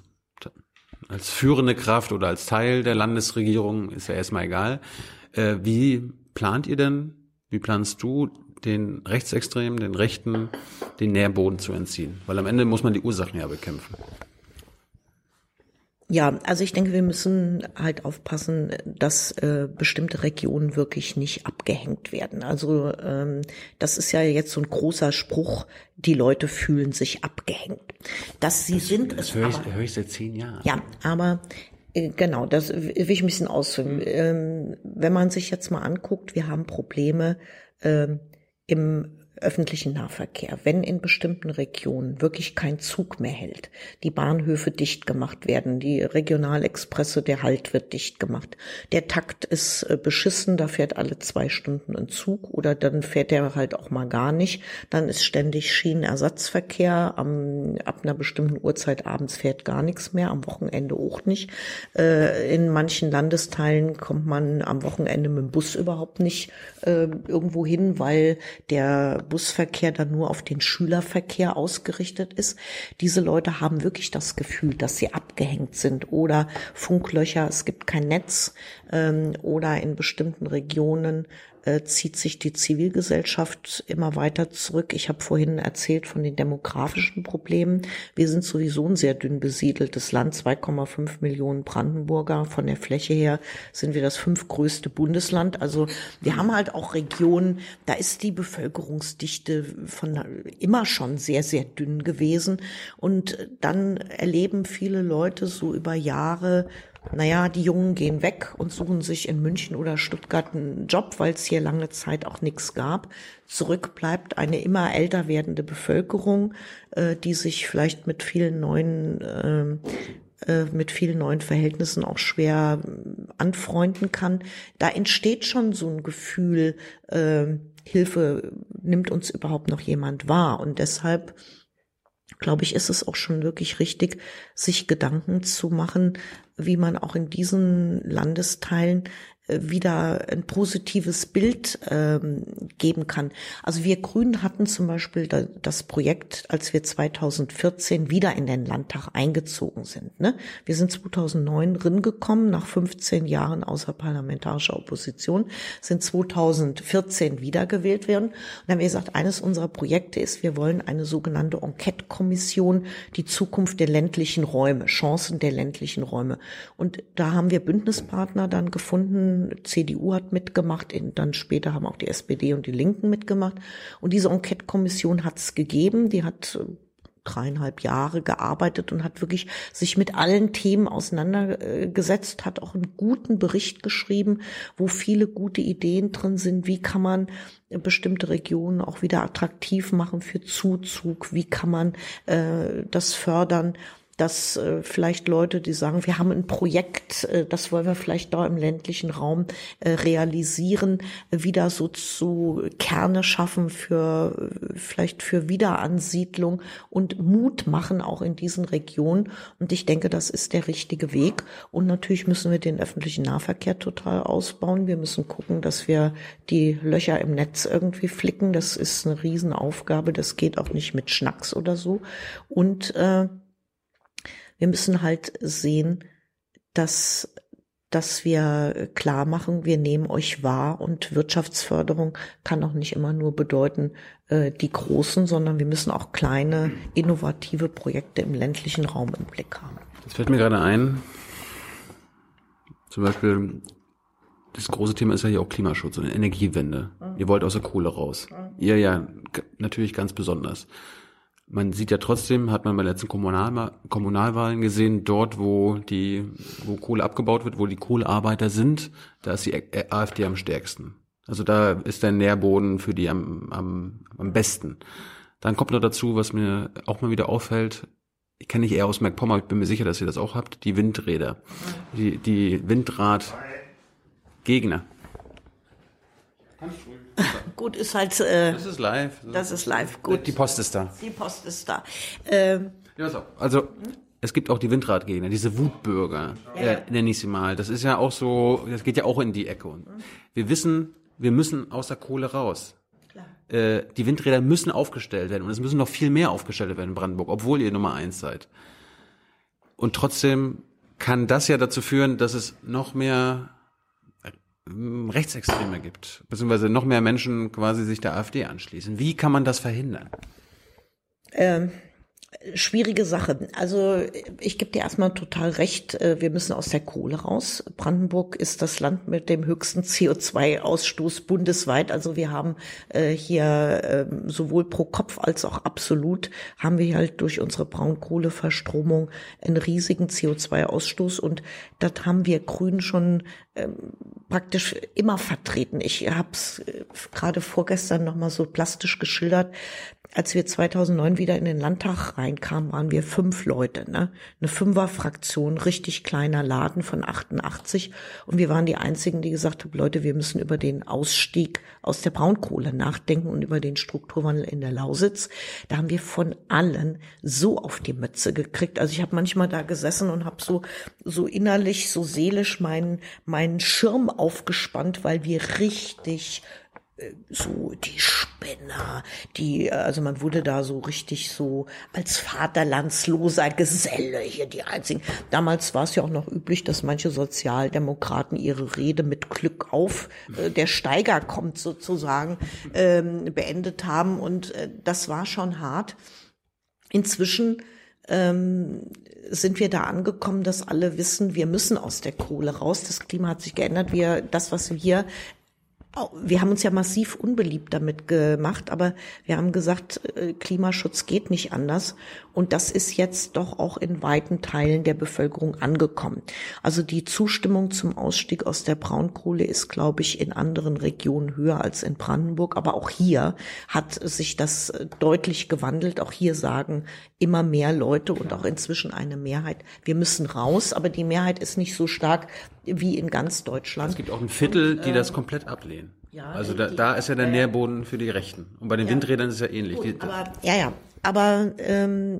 als führende Kraft oder als Teil der Landesregierung, ist ja erstmal egal. Äh, wie plant ihr denn, wie planst du den Rechtsextremen, den Rechten, den Nährboden zu entziehen. Weil am Ende muss man die Ursachen ja bekämpfen. Ja, also ich denke, wir müssen halt aufpassen, dass äh, bestimmte Regionen wirklich nicht abgehängt werden. Also ähm, das ist ja jetzt so ein großer Spruch, die Leute fühlen sich abgehängt. Dass sie das, sind das höre ich, höre ich seit zehn Jahren. Ja, aber äh, Genau, das will ich ein bisschen ausführen. Ähm, wenn man sich jetzt mal anguckt, wir haben Probleme ähm, im öffentlichen Nahverkehr, wenn in bestimmten Regionen wirklich kein Zug mehr hält, die Bahnhöfe dicht gemacht werden, die Regionalexpresse, der Halt wird dicht gemacht, der Takt ist äh, beschissen, da fährt alle zwei Stunden ein Zug oder dann fährt er halt auch mal gar nicht, dann ist ständig Schienenersatzverkehr, am, ab einer bestimmten Uhrzeit abends fährt gar nichts mehr, am Wochenende auch nicht. Äh, in manchen Landesteilen kommt man am Wochenende mit dem Bus überhaupt nicht äh, irgendwo hin, weil der Busverkehr dann nur auf den Schülerverkehr ausgerichtet ist. Diese Leute haben wirklich das Gefühl, dass sie abgehängt sind oder Funklöcher, es gibt kein Netz ähm, oder in bestimmten Regionen äh, zieht sich die Zivilgesellschaft immer weiter zurück. Ich habe vorhin erzählt von den demografischen Problemen. Wir sind sowieso ein sehr dünn besiedeltes Land, 2,5 Millionen Brandenburger. Von der Fläche her sind wir das fünftgrößte Bundesland. Also wir haben halt auch Regionen, da ist die Bevölkerungsdichte von immer schon sehr, sehr dünn gewesen. Und dann erleben viele Leute so über Jahre, naja, die Jungen gehen weg und suchen sich in München oder Stuttgart einen Job, weil es hier lange Zeit auch nichts gab. Zurück bleibt eine immer älter werdende Bevölkerung, äh, die sich vielleicht mit vielen neuen äh, äh mit vielen neuen Verhältnissen auch schwer äh, anfreunden kann. Da entsteht schon so ein Gefühl, äh, Hilfe nimmt uns überhaupt noch jemand wahr. Und deshalb glaube ich, ist es auch schon wirklich richtig, sich Gedanken zu machen, wie man auch in diesen Landesteilen wieder ein positives Bild ähm, geben kann. Also wir Grünen hatten zum Beispiel da, das Projekt, als wir 2014 wieder in den Landtag eingezogen sind. Ne? Wir sind 2009 drin gekommen, nach 15 Jahren außerparlamentarischer Opposition, sind 2014 wiedergewählt werden. Und dann haben wir gesagt, eines unserer Projekte ist, wir wollen eine sogenannte Enquete-Kommission, die Zukunft der ländlichen Räume, Chancen der ländlichen Räume. Und da haben wir Bündnispartner dann gefunden, CDU hat mitgemacht, dann später haben auch die SPD und die Linken mitgemacht. Und diese Enquete-Kommission hat es gegeben, die hat äh, dreieinhalb Jahre gearbeitet und hat wirklich sich mit allen Themen auseinandergesetzt, hat auch einen guten Bericht geschrieben, wo viele gute Ideen drin sind. Wie kann man bestimmte Regionen auch wieder attraktiv machen für Zuzug? Wie kann man äh, das fördern? Dass äh, vielleicht Leute, die sagen, wir haben ein Projekt, äh, das wollen wir vielleicht da im ländlichen Raum äh, realisieren, wieder so zu Kerne schaffen für äh, vielleicht für Wiederansiedlung und Mut machen auch in diesen Regionen. Und ich denke, das ist der richtige Weg. Und natürlich müssen wir den öffentlichen Nahverkehr total ausbauen. Wir müssen gucken, dass wir die Löcher im Netz irgendwie flicken. Das ist eine Riesenaufgabe. Das geht auch nicht mit Schnacks oder so. Und äh, wir müssen halt sehen, dass dass wir klar machen, wir nehmen euch wahr und Wirtschaftsförderung kann auch nicht immer nur bedeuten äh, die großen, sondern wir müssen auch kleine, innovative Projekte im ländlichen Raum im Blick haben. Das fällt mir gerade ein. Zum Beispiel, das große Thema ist ja hier auch Klimaschutz und Energiewende. Mhm. Ihr wollt aus der Kohle raus. Mhm. Ihr ja natürlich ganz besonders man sieht ja trotzdem, hat man bei den letzten Kommunal Kommunalwahlen gesehen, dort, wo die, wo Kohle abgebaut wird, wo die Kohlearbeiter sind, da ist die AfD am stärksten. Also da ist der Nährboden für die am, am, am besten. Dann kommt noch dazu, was mir auch mal wieder auffällt, ich kenne ich eher aus MacPommer, ich bin mir sicher, dass ihr das auch habt, die Windräder. Die, die Windradgegner. *laughs* Gut, ist halt. Äh, das ist live. Das ist live. Gut. Die Post ist da. Die Post ist da. Ähm, ja, so. Also es gibt auch die Windradgegner, diese Wutbürger, ja, äh, nenne ich sie mal. Das ist ja auch so, das geht ja auch in die Ecke. Und wir wissen, wir müssen aus der Kohle raus. Klar. Äh, die Windräder müssen aufgestellt werden und es müssen noch viel mehr aufgestellt werden in Brandenburg, obwohl ihr Nummer eins seid. Und trotzdem kann das ja dazu führen, dass es noch mehr Rechtsextreme gibt, beziehungsweise noch mehr Menschen quasi sich der AfD anschließen. Wie kann man das verhindern? Ähm, schwierige Sache. Also ich gebe dir erstmal total recht, äh, wir müssen aus der Kohle raus. Brandenburg ist das Land mit dem höchsten CO2-Ausstoß bundesweit. Also wir haben äh, hier ähm, sowohl pro Kopf als auch absolut haben wir halt durch unsere Braunkohleverstromung einen riesigen CO2-Ausstoß und das haben wir Grünen schon ähm, praktisch immer vertreten. Ich habe es äh, gerade vorgestern noch mal so plastisch geschildert als wir 2009 wieder in den Landtag reinkamen, waren wir fünf Leute, ne? Eine Fünferfraktion, richtig kleiner Laden von 88. Und wir waren die einzigen, die gesagt haben, Leute, wir müssen über den Ausstieg aus der Braunkohle nachdenken und über den Strukturwandel in der Lausitz. Da haben wir von allen so auf die Mütze gekriegt. Also ich habe manchmal da gesessen und habe so, so innerlich, so seelisch meinen, meinen Schirm aufgespannt, weil wir richtig so die Spinner, die, also man wurde da so richtig so als vaterlandsloser Geselle hier die einzigen. Damals war es ja auch noch üblich, dass manche Sozialdemokraten ihre Rede mit Glück auf, äh, der Steiger kommt sozusagen, ähm, beendet haben und äh, das war schon hart. Inzwischen ähm, sind wir da angekommen, dass alle wissen, wir müssen aus der Kohle raus. Das Klima hat sich geändert. Wir, das, was wir wir haben uns ja massiv unbeliebt damit gemacht, aber wir haben gesagt, äh, Klimaschutz geht nicht anders. Und das ist jetzt doch auch in weiten Teilen der Bevölkerung angekommen. Also die Zustimmung zum Ausstieg aus der Braunkohle ist, glaube ich, in anderen Regionen höher als in Brandenburg. Aber auch hier hat sich das äh, deutlich gewandelt. Auch hier sagen immer mehr Leute und auch inzwischen eine Mehrheit, wir müssen raus. Aber die Mehrheit ist nicht so stark wie in ganz Deutschland. Es gibt auch ein Viertel, die das komplett ablehnen. Ja, also da, da ist ja der Nährboden für die Rechten. Und bei den ja. Windrädern ist es ja ähnlich. Gut, aber, ja, ja. Aber ähm,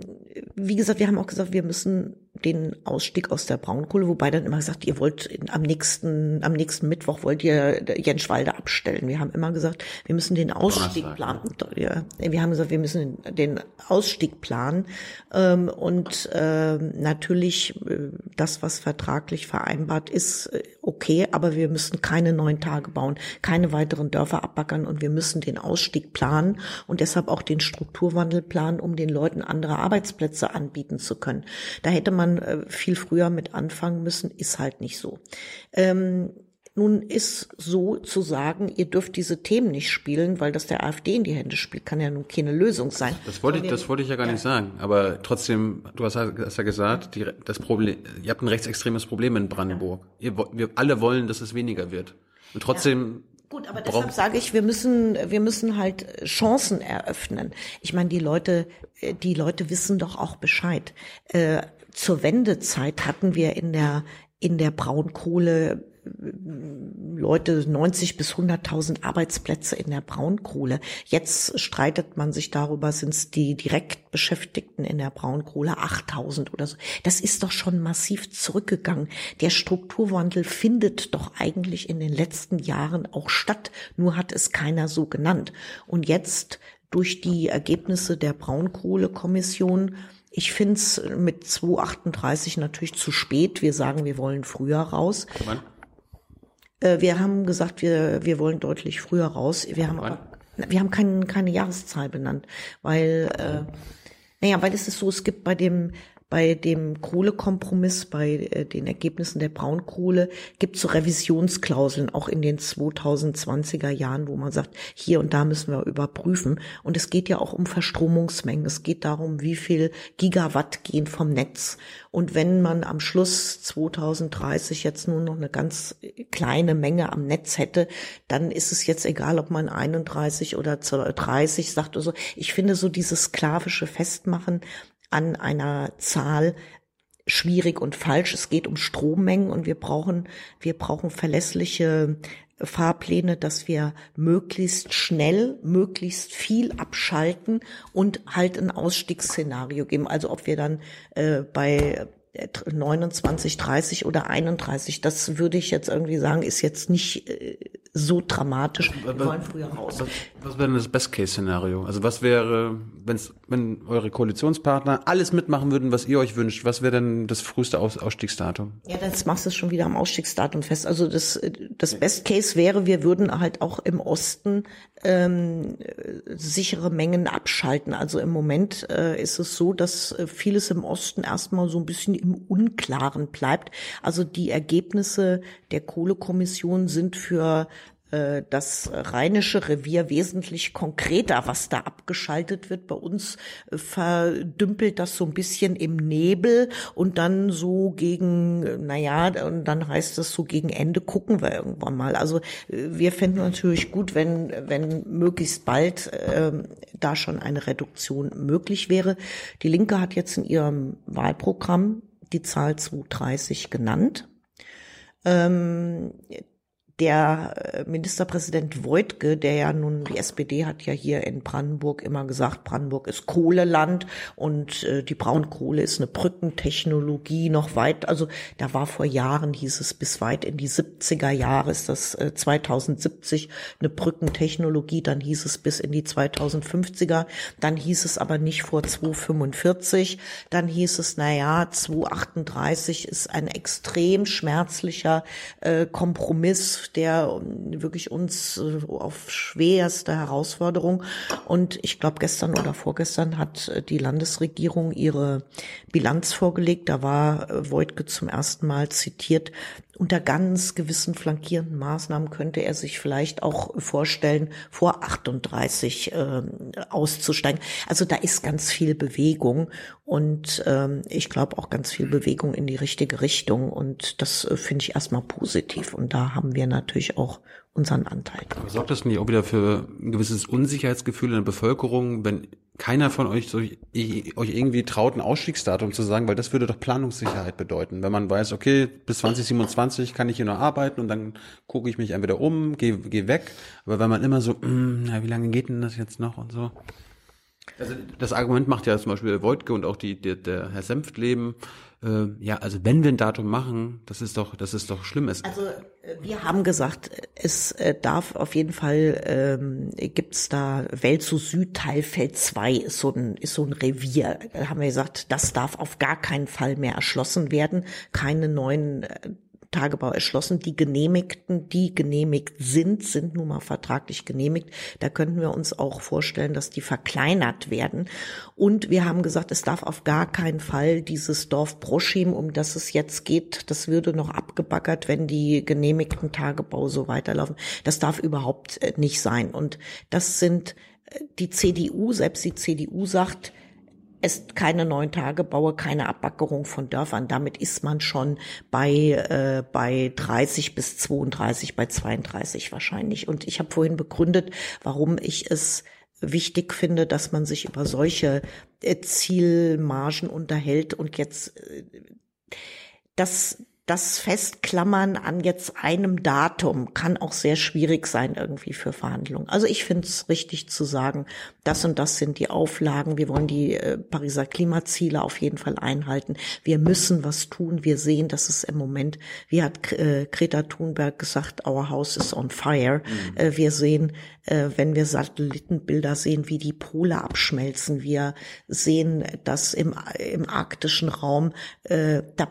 wie gesagt, wir haben auch gesagt, wir müssen den Ausstieg aus der Braunkohle, wobei dann immer gesagt, ihr wollt am nächsten, am nächsten Mittwoch wollt ihr Jenschwalde abstellen. Wir haben immer gesagt, wir müssen den Ausstieg planen. Ja. Wir haben gesagt, wir müssen den Ausstieg planen ähm, und äh, natürlich äh, das, was vertraglich vereinbart ist, äh, okay, aber wir müssen keine neuen Tage bauen, keine weiteren Dörfer abbackern und wir müssen den Ausstieg planen und deshalb auch den Strukturwandel planen, um den Leuten andere Arbeitsplätze anbieten zu können. Da hätte man äh, viel früher mit anfangen müssen, ist halt nicht so. Ähm, nun ist so zu sagen, ihr dürft diese Themen nicht spielen, weil das der AfD in die Hände spielt, kann ja nun keine Lösung sein. Das wollte ich, das wollte ich ja gar ja. nicht sagen. Aber trotzdem, du hast, hast ja gesagt, die, das Problem, ihr habt ein rechtsextremes Problem in Brandenburg. Ja. Ihr, wir alle wollen, dass es weniger wird. Und trotzdem Gut, aber deshalb sage ich, wir müssen, wir müssen halt Chancen eröffnen. Ich meine, die Leute, die Leute wissen doch auch Bescheid. Äh, zur Wendezeit hatten wir in der in der Braunkohle Leute 90 bis 100.000 Arbeitsplätze in der Braunkohle. Jetzt streitet man sich darüber, sind es die direkt Beschäftigten in der Braunkohle 8.000 oder so. Das ist doch schon massiv zurückgegangen. Der Strukturwandel findet doch eigentlich in den letzten Jahren auch statt, nur hat es keiner so genannt. Und jetzt durch die Ergebnisse der Braunkohlekommission ich finde es mit 238 natürlich zu spät. Wir sagen, wir wollen früher raus. Äh, wir haben gesagt, wir, wir wollen deutlich früher raus. Wir haben wir haben kein, keine Jahreszahl benannt, weil, äh, naja, weil es ist so, es gibt bei dem, bei dem Kohlekompromiss, bei äh, den Ergebnissen der Braunkohle gibt es so Revisionsklauseln, auch in den 2020er Jahren, wo man sagt, hier und da müssen wir überprüfen. Und es geht ja auch um Verstromungsmengen. Es geht darum, wie viel Gigawatt gehen vom Netz. Und wenn man am Schluss 2030 jetzt nur noch eine ganz kleine Menge am Netz hätte, dann ist es jetzt egal, ob man 31 oder 30 sagt oder so. Ich finde so dieses sklavische Festmachen an einer Zahl schwierig und falsch. Es geht um Strommengen und wir brauchen, wir brauchen verlässliche Fahrpläne, dass wir möglichst schnell, möglichst viel abschalten und halt ein Ausstiegsszenario geben. Also ob wir dann äh, bei 29, 30 oder 31, das würde ich jetzt irgendwie sagen, ist jetzt nicht äh, so dramatisch. Wir wollen früher raus. Was, was wäre denn das Best-Case-Szenario? Also was wäre, wenn's, wenn eure Koalitionspartner alles mitmachen würden, was ihr euch wünscht, was wäre denn das früheste Aus Ausstiegsdatum? Ja, das machst du schon wieder am Ausstiegsdatum fest. Also das, das Best-Case wäre, wir würden halt auch im Osten ähm, sichere Mengen abschalten. Also im Moment äh, ist es so, dass äh, vieles im Osten erstmal so ein bisschen im Unklaren bleibt. Also die Ergebnisse der Kohlekommission sind für äh, das rheinische Revier wesentlich konkreter, was da abgeschaltet wird. Bei uns äh, verdümpelt das so ein bisschen im Nebel und dann so gegen, naja, und dann heißt es so gegen Ende gucken wir irgendwann mal. Also äh, wir fänden natürlich gut, wenn, wenn möglichst bald äh, da schon eine Reduktion möglich wäre. Die Linke hat jetzt in ihrem Wahlprogramm die Zahl 230 genannt. Ähm, der äh, Ministerpräsident Voigtke, der ja nun, die SPD hat ja hier in Brandenburg immer gesagt, Brandenburg ist Kohleland und äh, die Braunkohle ist eine Brückentechnologie noch weit, also da war vor Jahren, hieß es bis weit in die 70er Jahre, ist das äh, 2070 eine Brückentechnologie, dann hieß es bis in die 2050er, dann hieß es aber nicht vor 2045, dann hieß es, na ja, 2038 ist ein extrem schmerzlicher äh, Kompromiss der wirklich uns äh, auf schwerste Herausforderung. Und ich glaube, gestern oder vorgestern hat äh, die Landesregierung ihre Bilanz vorgelegt. Da war äh, Voigtke zum ersten Mal zitiert, unter ganz gewissen flankierenden Maßnahmen könnte er sich vielleicht auch vorstellen, vor 38 äh, auszusteigen. Also da ist ganz viel Bewegung und ähm, ich glaube auch ganz viel Bewegung in die richtige Richtung und das äh, finde ich erstmal positiv und da haben wir natürlich auch unseren Anteil. Aber sorgt das nicht auch wieder für ein gewisses Unsicherheitsgefühl in der Bevölkerung, wenn keiner von euch so, euch irgendwie traut, ein Ausstiegsdatum zu sagen, weil das würde doch Planungssicherheit bedeuten. Wenn man weiß, okay, bis 2027 kann ich hier noch arbeiten und dann gucke ich mich entweder um, gehe geh weg. Aber wenn man immer so, mm, na, wie lange geht denn das jetzt noch und so. Also das Argument macht ja zum Beispiel Wojtke und auch die, der, der Herr Senftleben, äh, ja, also wenn wir ein Datum machen, das ist doch, das ist doch schlimm. Es also äh, wir haben gesagt, es äh, darf auf jeden Fall, ähm, gibt's da Welt zu Süd, Teilfeld 2 ist so ein, ist so ein Revier. Da haben wir gesagt, das darf auf gar keinen Fall mehr erschlossen werden. Keine neuen äh, Tagebau erschlossen. Die genehmigten, die genehmigt sind, sind nun mal vertraglich genehmigt. Da könnten wir uns auch vorstellen, dass die verkleinert werden. Und wir haben gesagt, es darf auf gar keinen Fall dieses Dorf Broschim, um das es jetzt geht, das würde noch abgebaggert, wenn die genehmigten Tagebau so weiterlaufen. Das darf überhaupt äh, nicht sein. Und das sind äh, die CDU, selbst die CDU sagt, es keine neun Tage baue, keine Abbackerung von Dörfern. Damit ist man schon bei, äh, bei 30 bis 32, bei 32 wahrscheinlich. Und ich habe vorhin begründet, warum ich es wichtig finde, dass man sich über solche äh, Zielmargen unterhält und jetzt äh, das das Festklammern an jetzt einem Datum kann auch sehr schwierig sein irgendwie für Verhandlungen. Also ich finde es richtig zu sagen, das und das sind die Auflagen. Wir wollen die äh, Pariser Klimaziele auf jeden Fall einhalten. Wir müssen was tun. Wir sehen, dass es im Moment, wie hat äh, Greta Thunberg gesagt, our house is on fire. Mhm. Äh, wir sehen, äh, wenn wir Satellitenbilder sehen, wie die Pole abschmelzen. Wir sehen, dass im, im arktischen Raum äh, da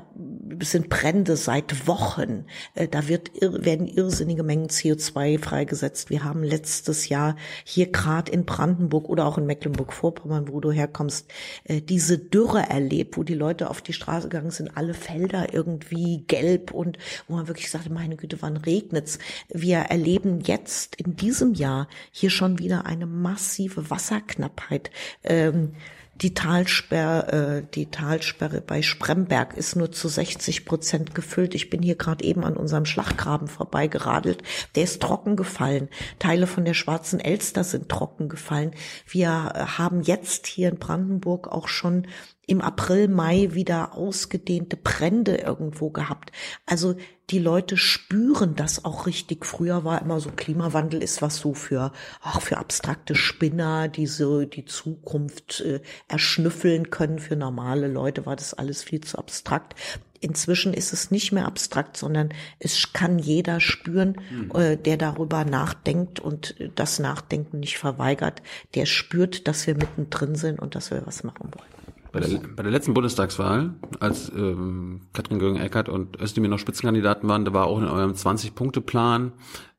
sind Brände Brände seit Wochen. Äh, da wird, werden irrsinnige Mengen CO2 freigesetzt. Wir haben letztes Jahr hier gerade in Brandenburg oder auch in Mecklenburg-Vorpommern, wo du herkommst, äh, diese Dürre erlebt, wo die Leute auf die Straße gegangen sind, alle Felder irgendwie gelb und wo man wirklich sagte, meine Güte, wann regnet's? Wir erleben jetzt in diesem Jahr hier schon wieder eine massive Wasserknappheit. Ähm, die Talsperre, äh, die Talsperre bei Spremberg ist nur zu 60 Prozent gefüllt. Ich bin hier gerade eben an unserem Schlachtgraben vorbeigeradelt. Der ist trocken gefallen. Teile von der Schwarzen Elster sind trocken gefallen. Wir haben jetzt hier in Brandenburg auch schon im April, Mai wieder ausgedehnte Brände irgendwo gehabt. Also die Leute spüren das auch richtig. Früher war immer so Klimawandel ist was so für auch für abstrakte Spinner, die so die Zukunft äh, erschnüffeln können. Für normale Leute war das alles viel zu abstrakt. Inzwischen ist es nicht mehr abstrakt, sondern es kann jeder spüren, mhm. äh, der darüber nachdenkt und das Nachdenken nicht verweigert. Der spürt, dass wir mittendrin sind und dass wir was machen wollen. Bei der, bei der letzten Bundestagswahl, als ähm, Katrin Göring-Eckardt und Özdemir noch Spitzenkandidaten waren, da war auch in eurem 20-Punkte-Plan,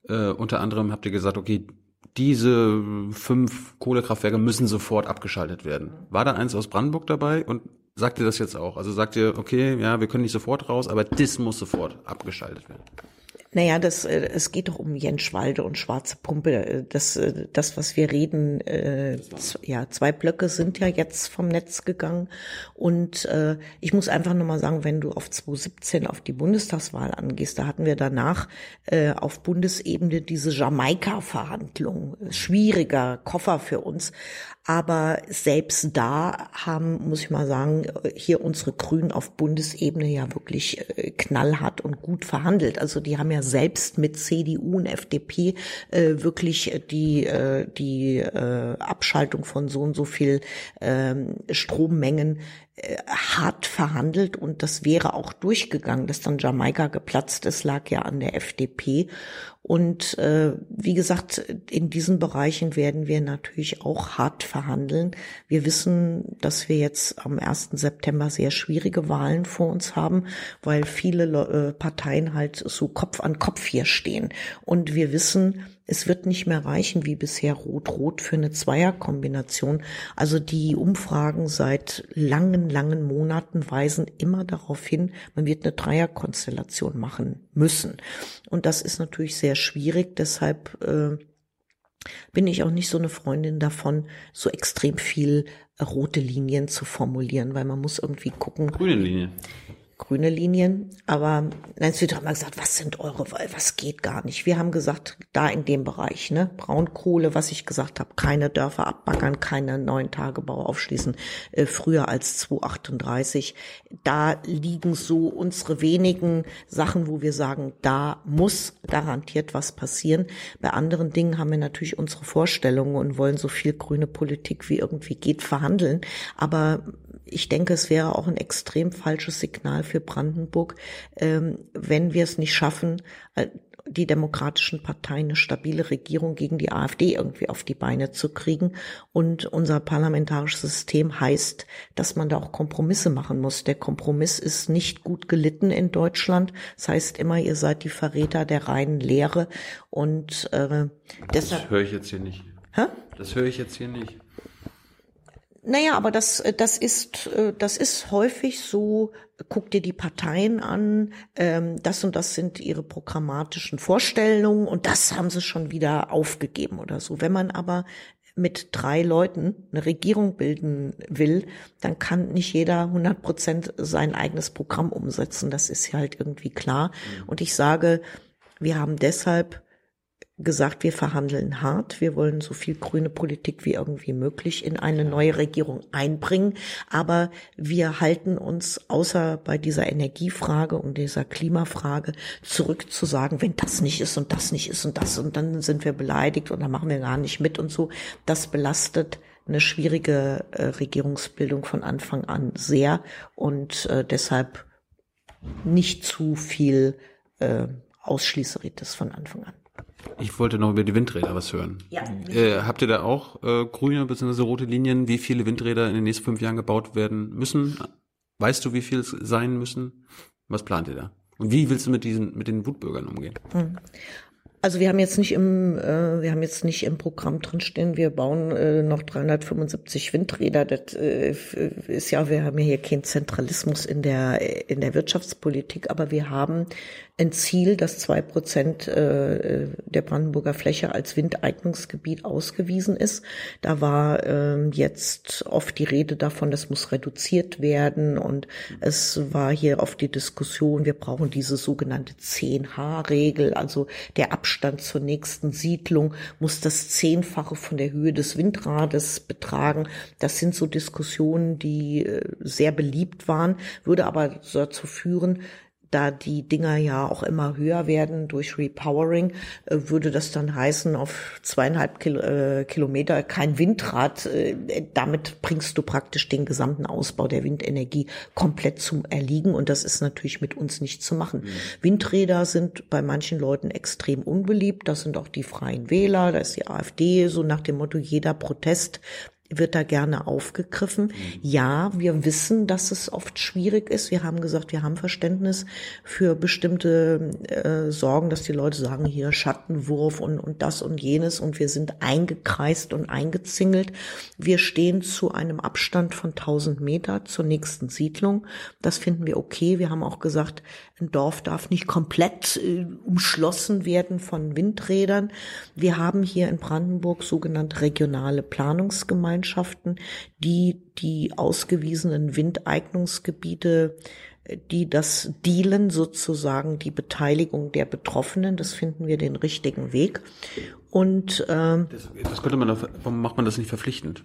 äh, unter anderem habt ihr gesagt, okay, diese fünf Kohlekraftwerke müssen sofort abgeschaltet werden. War da eins aus Brandenburg dabei und sagt ihr das jetzt auch? Also sagt ihr, okay, ja, wir können nicht sofort raus, aber das muss sofort abgeschaltet werden. Naja, das, äh, es geht doch um Jenschwalde und Schwarze Pumpe. Äh, das, äh, das was wir reden, äh, ja, zwei Blöcke sind ja jetzt vom Netz gegangen. Und äh, ich muss einfach nochmal sagen, wenn du auf 2017 auf die Bundestagswahl angehst, da hatten wir danach äh, auf Bundesebene diese Jamaika-Verhandlung. Schwieriger Koffer für uns. Aber selbst da haben, muss ich mal sagen, hier unsere Grünen auf Bundesebene ja wirklich äh, knallhart und gut verhandelt. Also die haben ja selbst mit CDU und FDP äh, wirklich die, äh, die äh, Abschaltung von so und so viel äh, Strommengen äh, hart verhandelt und das wäre auch durchgegangen, dass dann Jamaika geplatzt ist, lag ja an der FDP. Und äh, wie gesagt, in diesen Bereichen werden wir natürlich auch hart verhandeln. Wir wissen, dass wir jetzt am 1. September sehr schwierige Wahlen vor uns haben, weil viele äh, Parteien halt so Kopf an Kopf hier stehen. Und wir wissen, es wird nicht mehr reichen wie bisher Rot-Rot für eine Zweierkombination. Also die Umfragen seit langen, langen Monaten weisen immer darauf hin, man wird eine Dreierkonstellation machen müssen. Und das ist natürlich sehr schwierig. Deshalb äh, bin ich auch nicht so eine Freundin davon, so extrem viel rote Linien zu formulieren, weil man muss irgendwie gucken. Grüne Linie grüne Linien. Aber Nancy Süd mal gesagt, was sind eure, was geht gar nicht. Wir haben gesagt, da in dem Bereich, ne, Braunkohle, was ich gesagt habe, keine Dörfer abbaggern, keine neuen Tagebau aufschließen, äh, früher als 238. Da liegen so unsere wenigen Sachen, wo wir sagen, da muss garantiert was passieren. Bei anderen Dingen haben wir natürlich unsere Vorstellungen und wollen so viel grüne Politik wie irgendwie geht verhandeln. Aber ich denke, es wäre auch ein extrem falsches Signal für Brandenburg, ähm, wenn wir es nicht schaffen, äh, die demokratischen Parteien eine stabile Regierung gegen die AfD irgendwie auf die Beine zu kriegen. Und unser parlamentarisches System heißt, dass man da auch Kompromisse machen muss. Der Kompromiss ist nicht gut gelitten in Deutschland. Das heißt immer, ihr seid die Verräter der reinen Lehre. Und äh, deshalb. Das höre ich jetzt hier nicht. Hä? Das höre ich jetzt hier nicht. Naja, aber das, äh, das ist, äh, das ist häufig so, guck dir die Parteien an, ähm, das und das sind ihre programmatischen Vorstellungen und das haben sie schon wieder aufgegeben oder so. Wenn man aber mit drei Leuten eine Regierung bilden will, dann kann nicht jeder 100 Prozent sein eigenes Programm umsetzen. Das ist ja halt irgendwie klar. Mhm. Und ich sage, wir haben deshalb gesagt, wir verhandeln hart. Wir wollen so viel grüne Politik wie irgendwie möglich in eine neue Regierung einbringen. Aber wir halten uns außer bei dieser Energiefrage und dieser Klimafrage zurück zu sagen, wenn das nicht ist und das nicht ist und das und dann sind wir beleidigt und dann machen wir gar nicht mit und so. Das belastet eine schwierige äh, Regierungsbildung von Anfang an sehr und äh, deshalb nicht zu viel äh, Ausschließeritis von Anfang an. Ich wollte noch über die Windräder was hören. Ja. Äh, habt ihr da auch äh, grüne bzw. rote Linien, wie viele Windräder in den nächsten fünf Jahren gebaut werden müssen? Weißt du, wie viel es sein müssen? Was plant ihr da? Und wie willst du mit diesen, mit den Wutbürgern umgehen? Hm. Also wir haben jetzt nicht im, äh, wir haben jetzt nicht im Programm drinstehen, wir bauen äh, noch 375 Windräder. Das äh, ist ja, wir haben ja hier keinen Zentralismus in der in der Wirtschaftspolitik, aber wir haben ein Ziel, dass zwei Prozent äh, der Brandenburger Fläche als Windeignungsgebiet ausgewiesen ist. Da war äh, jetzt oft die Rede davon, das muss reduziert werden und es war hier oft die Diskussion, wir brauchen diese sogenannte 10H-Regel, also der Abstand zur nächsten Siedlung muss das Zehnfache von der Höhe des Windrades betragen. Das sind so Diskussionen, die äh, sehr beliebt waren, würde aber dazu führen, da die Dinger ja auch immer höher werden durch Repowering, äh, würde das dann heißen, auf zweieinhalb äh, Kilometer kein Windrad. Äh, damit bringst du praktisch den gesamten Ausbau der Windenergie komplett zum Erliegen. Und das ist natürlich mit uns nicht zu machen. Mhm. Windräder sind bei manchen Leuten extrem unbeliebt. Das sind auch die Freien Wähler, da ist die AfD, so nach dem Motto, jeder Protest wird da gerne aufgegriffen. Mhm. Ja, wir wissen, dass es oft schwierig ist. Wir haben gesagt, wir haben Verständnis für bestimmte äh, Sorgen, dass die Leute sagen, hier Schattenwurf und, und das und jenes und wir sind eingekreist und eingezingelt. Wir stehen zu einem Abstand von 1000 Meter zur nächsten Siedlung. Das finden wir okay. Wir haben auch gesagt, ein Dorf darf nicht komplett äh, umschlossen werden von Windrädern. Wir haben hier in Brandenburg sogenannte regionale Planungsgemeinschaften Gemeinschaften, die die ausgewiesenen Windeignungsgebiete die das Dealen sozusagen, die Beteiligung der Betroffenen, das finden wir den richtigen Weg. Und ähm, das, das könnte man, warum macht man das nicht verpflichtend?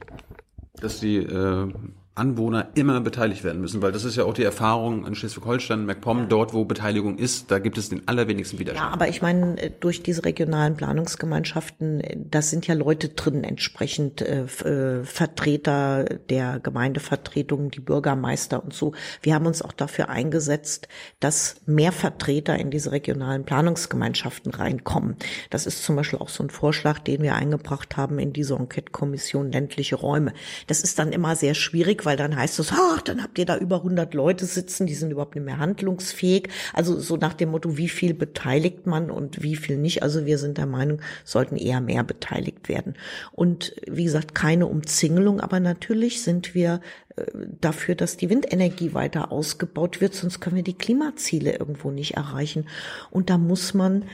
Dass die äh, Anwohner immer beteiligt werden müssen, weil das ist ja auch die Erfahrung in Schleswig-Holstein, MacPom, ja. dort, wo Beteiligung ist, da gibt es den allerwenigsten Widerstand. Ja, aber ich meine, äh, durch diese regionalen Planungsgemeinschaften, äh, da sind ja Leute drin, entsprechend äh, äh, Vertreter der Gemeindevertretungen, die Bürgermeister und so. Wir haben uns auch dafür eingesetzt, dass mehr Vertreter in diese regionalen Planungsgemeinschaften reinkommen. Das ist zum Beispiel auch so ein Vorschlag, den wir eingebracht haben in diese Enquete-Kommission ländliche Räume. Das ist dann immer sehr schwierig, weil dann heißt es, ach, dann habt ihr da über 100 Leute sitzen, die sind überhaupt nicht mehr handlungsfähig. Also so nach dem Motto, wie viel beteiligt man und wie viel nicht. Also wir sind der Meinung, sollten eher mehr beteiligt werden. Und wie gesagt, keine Umzingelung, aber natürlich sind wir äh, dafür, dass die Windenergie weiter ausgebaut wird, sonst können wir die Klimaziele irgendwo nicht erreichen. Und da muss man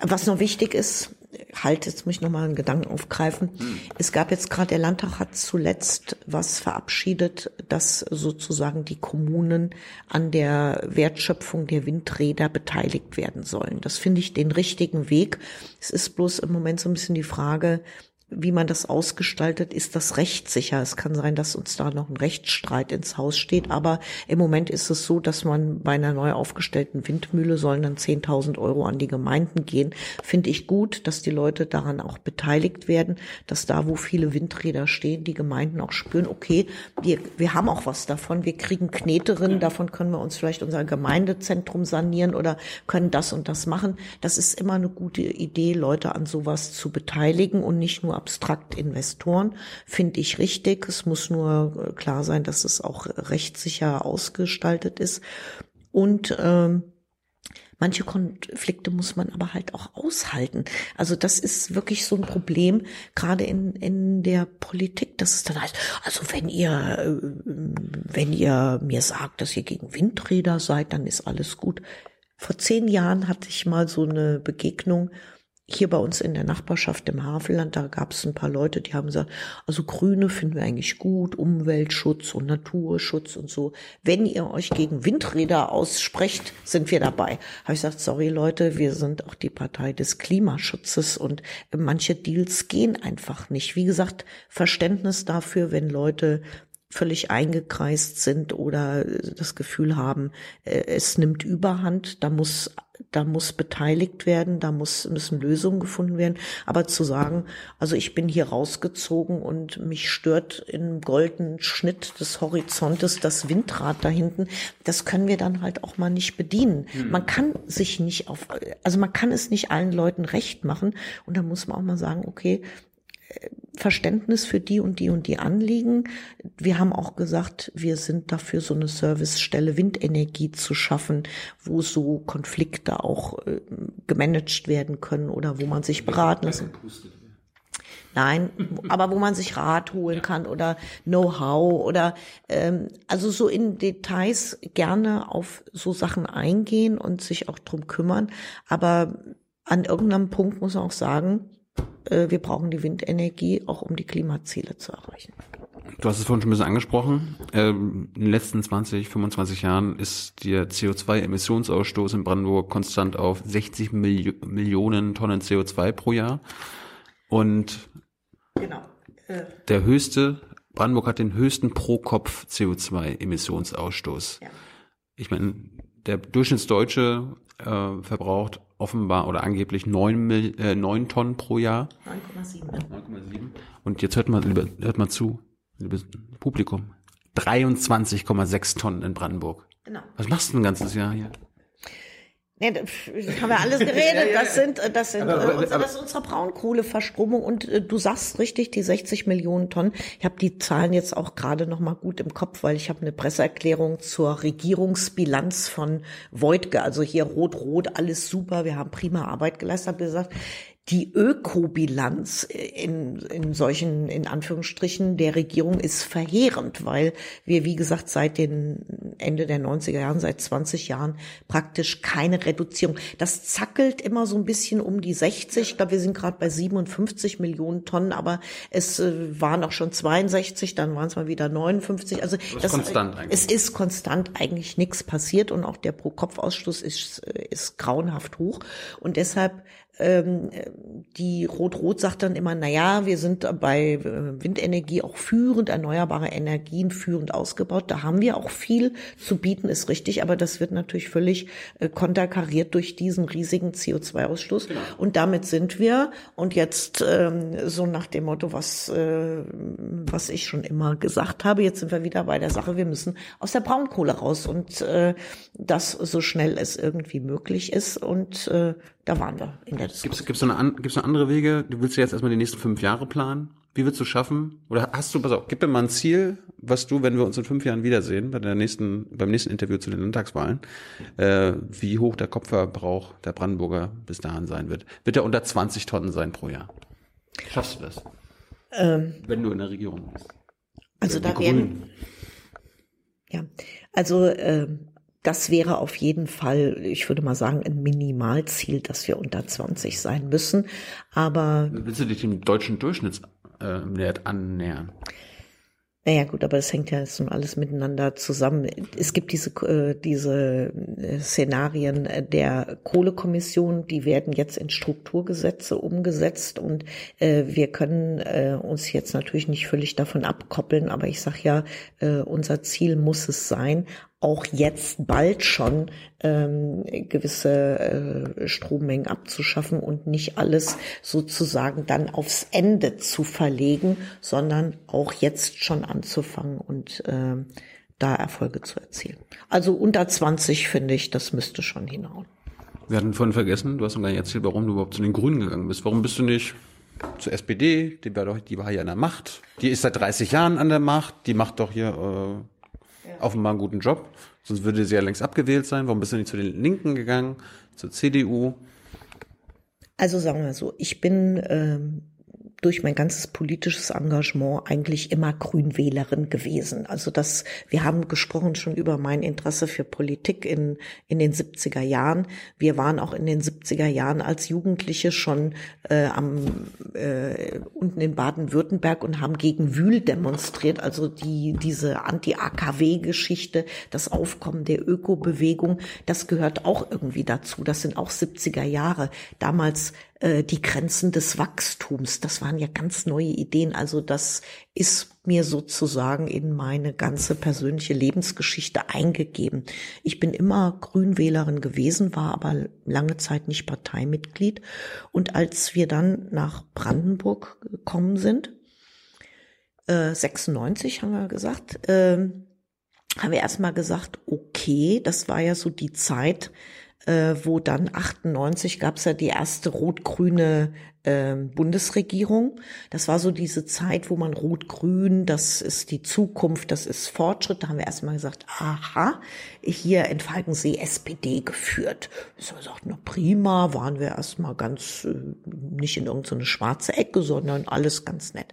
was noch wichtig ist, halt, jetzt muss ich nochmal einen Gedanken aufgreifen. Hm. Es gab jetzt gerade, der Landtag hat zuletzt was verabschiedet, dass sozusagen die Kommunen an der Wertschöpfung der Windräder beteiligt werden sollen. Das finde ich den richtigen Weg. Es ist bloß im Moment so ein bisschen die Frage, wie man das ausgestaltet, ist das rechtssicher. Es kann sein, dass uns da noch ein Rechtsstreit ins Haus steht, aber im Moment ist es so, dass man bei einer neu aufgestellten Windmühle sollen dann 10.000 Euro an die Gemeinden gehen. Finde ich gut, dass die Leute daran auch beteiligt werden, dass da, wo viele Windräder stehen, die Gemeinden auch spüren, okay, wir, wir haben auch was davon, wir kriegen Kneterinnen, davon können wir uns vielleicht unser Gemeindezentrum sanieren oder können das und das machen. Das ist immer eine gute Idee, Leute an sowas zu beteiligen und nicht nur abstrakt Investoren, finde ich richtig. Es muss nur äh, klar sein, dass es auch rechtssicher ausgestaltet ist. Und ähm, Manche Konflikte muss man aber halt auch aushalten. Also das ist wirklich so ein Problem, gerade in, in der Politik, dass es dann heißt, also wenn ihr, äh, wenn ihr mir sagt, dass ihr gegen Windräder seid, dann ist alles gut. Vor zehn Jahren hatte ich mal so eine Begegnung hier bei uns in der Nachbarschaft im Havelland, da gab es ein paar Leute, die haben gesagt, also Grüne finden wir eigentlich gut, Umweltschutz und Naturschutz und so. Wenn ihr euch gegen Windräder aussprecht, sind wir dabei. Habe ich gesagt, sorry Leute, wir sind auch die Partei des Klimaschutzes und manche Deals gehen einfach nicht. Wie gesagt, Verständnis dafür, wenn Leute völlig eingekreist sind oder das Gefühl haben, äh, es nimmt Überhand, da muss da muss beteiligt werden, da muss, müssen Lösungen gefunden werden. Aber zu sagen, also ich bin hier rausgezogen und mich stört im goldenen Schnitt des Horizontes das Windrad da hinten, das können wir dann halt auch mal nicht bedienen. Mhm. Man kann sich nicht auf, also man kann es nicht allen Leuten recht machen. Und da muss man auch mal sagen, okay, Verständnis für die und die und die Anliegen. Wir haben auch gesagt, wir sind dafür, so eine Servicestelle Windenergie zu schaffen, wo so Konflikte auch äh, gemanagt werden können oder wo man sich beraten lassen. Nein, aber wo man sich Rat holen kann oder Know-how oder ähm, also so in Details gerne auf so Sachen eingehen und sich auch drum kümmern. Aber an irgendeinem Punkt muss man auch sagen, wir brauchen die Windenergie auch um die Klimaziele zu erreichen. Du hast es vorhin schon ein bisschen angesprochen. Ähm, in den letzten 20, 25 Jahren ist der CO2-Emissionsausstoß in Brandenburg konstant auf 60 Milli Millionen Tonnen CO2 pro Jahr. Und genau. Äh. der höchste, Brandenburg hat den höchsten pro Kopf CO2-Emissionsausstoß. Ja. Ich meine, der Durchschnittsdeutsche äh, verbraucht offenbar oder angeblich neun, äh, neun Tonnen pro Jahr. 9,7. 9,7. Und jetzt hört mal, hört mal zu, liebes Publikum. 23,6 Tonnen in Brandenburg. Genau. Was machst du ein ganzes Jahr hier? Nee, das haben wir alles geredet. *laughs* Das sind, das sind, aber, aber, das ist unsere Braunkohleverstromung und äh, du sagst richtig, die 60 Millionen Tonnen. Ich habe die Zahlen jetzt auch gerade noch mal gut im Kopf, weil ich habe eine Presseerklärung zur Regierungsbilanz von Voigtke, also hier rot-rot, alles super, wir haben prima Arbeit geleistet, habe gesagt, die Ökobilanz in, in solchen, in Anführungsstrichen, der Regierung ist verheerend, weil wir, wie gesagt, seit den Ende der 90er Jahren, seit 20 Jahren praktisch keine Reduzierung. Das zackelt immer so ein bisschen um die 60. Ich glaube, wir sind gerade bei 57 Millionen Tonnen, aber es äh, waren auch schon 62, dann waren es mal wieder 59. Also das, das konstant eigentlich. es ist konstant eigentlich nichts passiert und auch der Pro-Kopf-Ausstoß ist, ist grauenhaft hoch. Und deshalb ähm, die Rot-Rot sagt dann immer, na ja, wir sind bei äh, Windenergie auch führend, erneuerbare Energien führend ausgebaut. Da haben wir auch viel zu bieten, ist richtig, aber das wird natürlich völlig äh, konterkariert durch diesen riesigen CO2-Ausstoß. Genau. Und damit sind wir, und jetzt ähm, so nach dem Motto, was, äh, was ich schon immer gesagt habe, jetzt sind wir wieder bei der Sache, wir müssen aus der Braunkohle raus und äh, das so schnell es irgendwie möglich ist. Und äh, da waren wir in der Diskussion. Gibt es noch, gibt's noch andere Wege? Du willst ja jetzt erstmal die nächsten fünf Jahre planen. Wie willst du schaffen? Oder hast du, pass auf, gib mir mal ein Ziel, was du, wenn wir uns in fünf Jahren wiedersehen, bei der nächsten, beim nächsten Interview zu den Landtagswahlen, äh, wie hoch der Kopfverbrauch der Brandenburger bis dahin sein wird. Wird er unter 20 Tonnen sein pro Jahr? Schaffst du das? Ähm, wenn du in der Regierung bist. Also da werden, ja, also äh, das wäre auf jeden Fall, ich würde mal sagen, ein Minimalziel, dass wir unter 20 sein müssen. Aber willst du dich dem deutschen Durchschnittswert äh, annähern? Naja gut, aber es hängt ja jetzt alles miteinander zusammen. Es gibt diese, äh, diese äh, Szenarien der Kohlekommission, die werden jetzt in Strukturgesetze umgesetzt und äh, wir können äh, uns jetzt natürlich nicht völlig davon abkoppeln, aber ich sage ja, äh, unser Ziel muss es sein, auch jetzt bald schon ähm, gewisse äh, Strommengen abzuschaffen und nicht alles sozusagen dann aufs Ende zu verlegen, sondern auch jetzt schon anzufangen und äh, da Erfolge zu erzielen. Also unter 20 finde ich, das müsste schon hinhauen. Wir hatten vorhin vergessen, du hast mir gar nicht erzählt, warum du überhaupt zu den Grünen gegangen bist. Warum bist du nicht zur SPD? Die war doch, die war hier an der Macht. Die ist seit 30 Jahren an der Macht. Die macht doch hier äh, offenbar einen guten Job. Sonst würde sie ja längst abgewählt sein. Warum bist du nicht zu den Linken gegangen, zur CDU? Also sagen wir so, ich bin ähm, durch mein ganzes politisches Engagement eigentlich immer Grünwählerin gewesen. Also das, wir haben gesprochen schon über mein Interesse für Politik in, in den 70er Jahren. Wir waren auch in den 70er Jahren als Jugendliche schon äh, am, äh, unten in Baden-Württemberg und haben gegen Wühl demonstriert. Also die, diese Anti-AKW-Geschichte, das Aufkommen der Ökobewegung, das gehört auch irgendwie dazu. Das sind auch 70er Jahre. Damals äh, die Grenzen des Wachstums. Das waren ja ganz neue Ideen. Also das ist mir sozusagen in meine ganze persönliche Lebensgeschichte eingegeben. Ich bin immer Grünwählerin gewesen, war aber lange Zeit nicht Parteimitglied. Und als wir dann nach Brandenburg gekommen sind, äh, 96 haben wir gesagt, äh, haben wir erstmal gesagt, okay, das war ja so die Zeit, äh, wo dann 98 gab es ja die erste rot-grüne Bundesregierung. Das war so diese Zeit, wo man rot-grün, das ist die Zukunft, das ist Fortschritt. Da haben wir erstmal gesagt, aha, hier in Falkensee SPD geführt. Habe gesagt, na prima, waren wir erstmal ganz äh, nicht in irgendeine so schwarze Ecke, sondern alles ganz nett.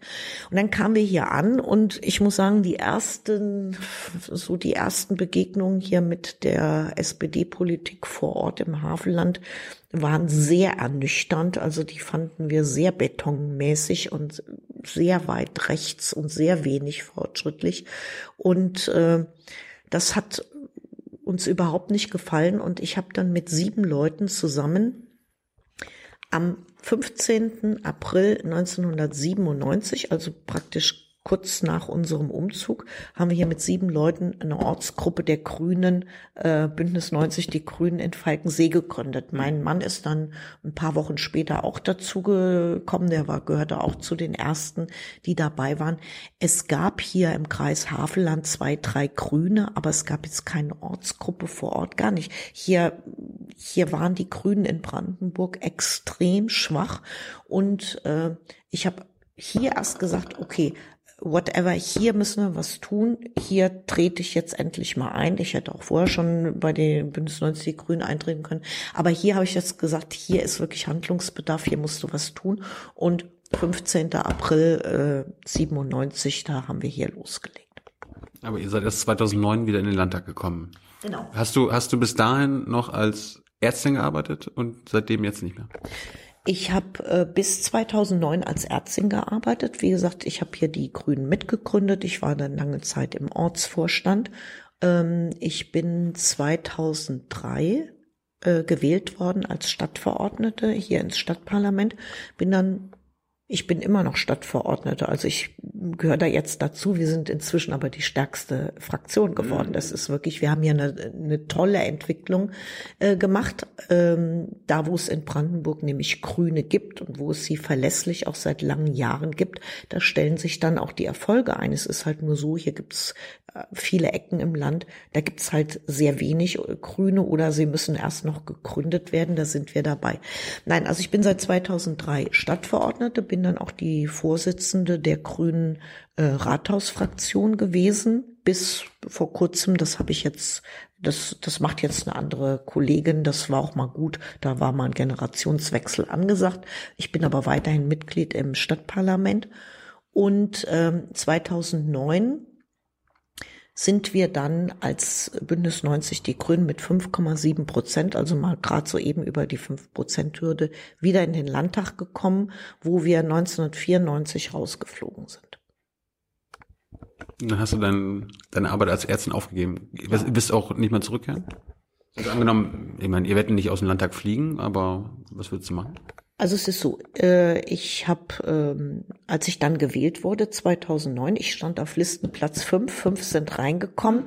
Und dann kamen wir hier an und ich muss sagen, die ersten, so die ersten Begegnungen hier mit der SPD-Politik vor Ort im Havelland, waren sehr ernüchternd. Also die fanden wir sehr betonmäßig und sehr weit rechts und sehr wenig fortschrittlich. Und äh, das hat uns überhaupt nicht gefallen. Und ich habe dann mit sieben Leuten zusammen am 15. April 1997, also praktisch kurz nach unserem Umzug haben wir hier mit sieben Leuten eine Ortsgruppe der Grünen, äh, Bündnis 90, die Grünen in Falkensee gegründet. Mein Mann ist dann ein paar Wochen später auch dazu gekommen, der war, gehörte auch zu den ersten, die dabei waren. Es gab hier im Kreis Havelland zwei, drei Grüne, aber es gab jetzt keine Ortsgruppe vor Ort, gar nicht. Hier, hier waren die Grünen in Brandenburg extrem schwach und äh, ich habe hier erst gesagt, okay, whatever, hier müssen wir was tun, hier trete ich jetzt endlich mal ein. Ich hätte auch vorher schon bei den Bündnis 90 die Grünen eintreten können. Aber hier habe ich jetzt gesagt, hier ist wirklich Handlungsbedarf, hier musst du was tun. Und 15. April äh, 97, da haben wir hier losgelegt. Aber ihr seid erst 2009 wieder in den Landtag gekommen. Genau. Hast du, hast du bis dahin noch als Ärztin gearbeitet und seitdem jetzt nicht mehr? Ich habe äh, bis 2009 als Ärztin gearbeitet. Wie gesagt, ich habe hier die Grünen mitgegründet. Ich war dann lange Zeit im Ortsvorstand. Ähm, ich bin 2003 äh, gewählt worden als Stadtverordnete hier ins Stadtparlament. Bin dann ich bin immer noch Stadtverordnete, also ich gehöre da jetzt dazu. Wir sind inzwischen aber die stärkste Fraktion geworden. Das ist wirklich, wir haben hier eine, eine tolle Entwicklung äh, gemacht. Ähm, da, wo es in Brandenburg nämlich Grüne gibt und wo es sie verlässlich auch seit langen Jahren gibt, da stellen sich dann auch die Erfolge ein. Es ist halt nur so, hier gibt's äh, viele Ecken im Land, da gibt's halt sehr wenig Grüne oder sie müssen erst noch gegründet werden, da sind wir dabei. Nein, also ich bin seit 2003 Stadtverordnete, bin dann auch die Vorsitzende der Grünen äh, Rathausfraktion gewesen. Bis vor kurzem, das habe ich jetzt, das, das macht jetzt eine andere Kollegin, das war auch mal gut, da war mal ein Generationswechsel angesagt. Ich bin aber weiterhin Mitglied im Stadtparlament. Und ähm, 2009 sind wir dann als Bündnis 90 Die Grünen mit 5,7 Prozent, also mal gerade so eben über die 5 Prozent Hürde, wieder in den Landtag gekommen, wo wir 1994 rausgeflogen sind. Dann hast du dein, deine Arbeit als Ärztin aufgegeben. Ja. Bist auch nicht mehr zurückkehren? Also angenommen, ich meine, ihr werdet nicht aus dem Landtag fliegen, aber was würdest du machen? Also es ist so, äh, ich habe, ähm, als ich dann gewählt wurde, 2009, ich stand auf Listenplatz 5, 5 sind reingekommen.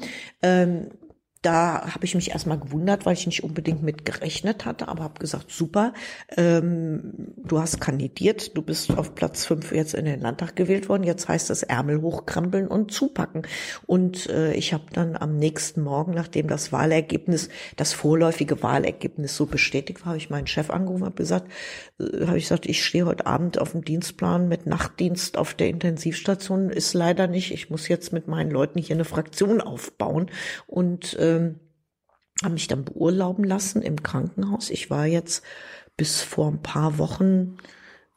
Da habe ich mich erstmal gewundert, weil ich nicht unbedingt mit gerechnet hatte, aber habe gesagt, super, ähm, du hast kandidiert, du bist auf Platz fünf jetzt in den Landtag gewählt worden, jetzt heißt es Ärmel hochkrempeln und zupacken. Und äh, ich habe dann am nächsten Morgen, nachdem das Wahlergebnis, das vorläufige Wahlergebnis so bestätigt war, habe ich meinen Chef angerufen und gesagt, äh, habe ich gesagt, ich stehe heute Abend auf dem Dienstplan mit Nachtdienst auf der Intensivstation, ist leider nicht, ich muss jetzt mit meinen Leuten hier eine Fraktion aufbauen und äh, ähm, habe mich dann beurlauben lassen im Krankenhaus. Ich war jetzt bis vor ein paar Wochen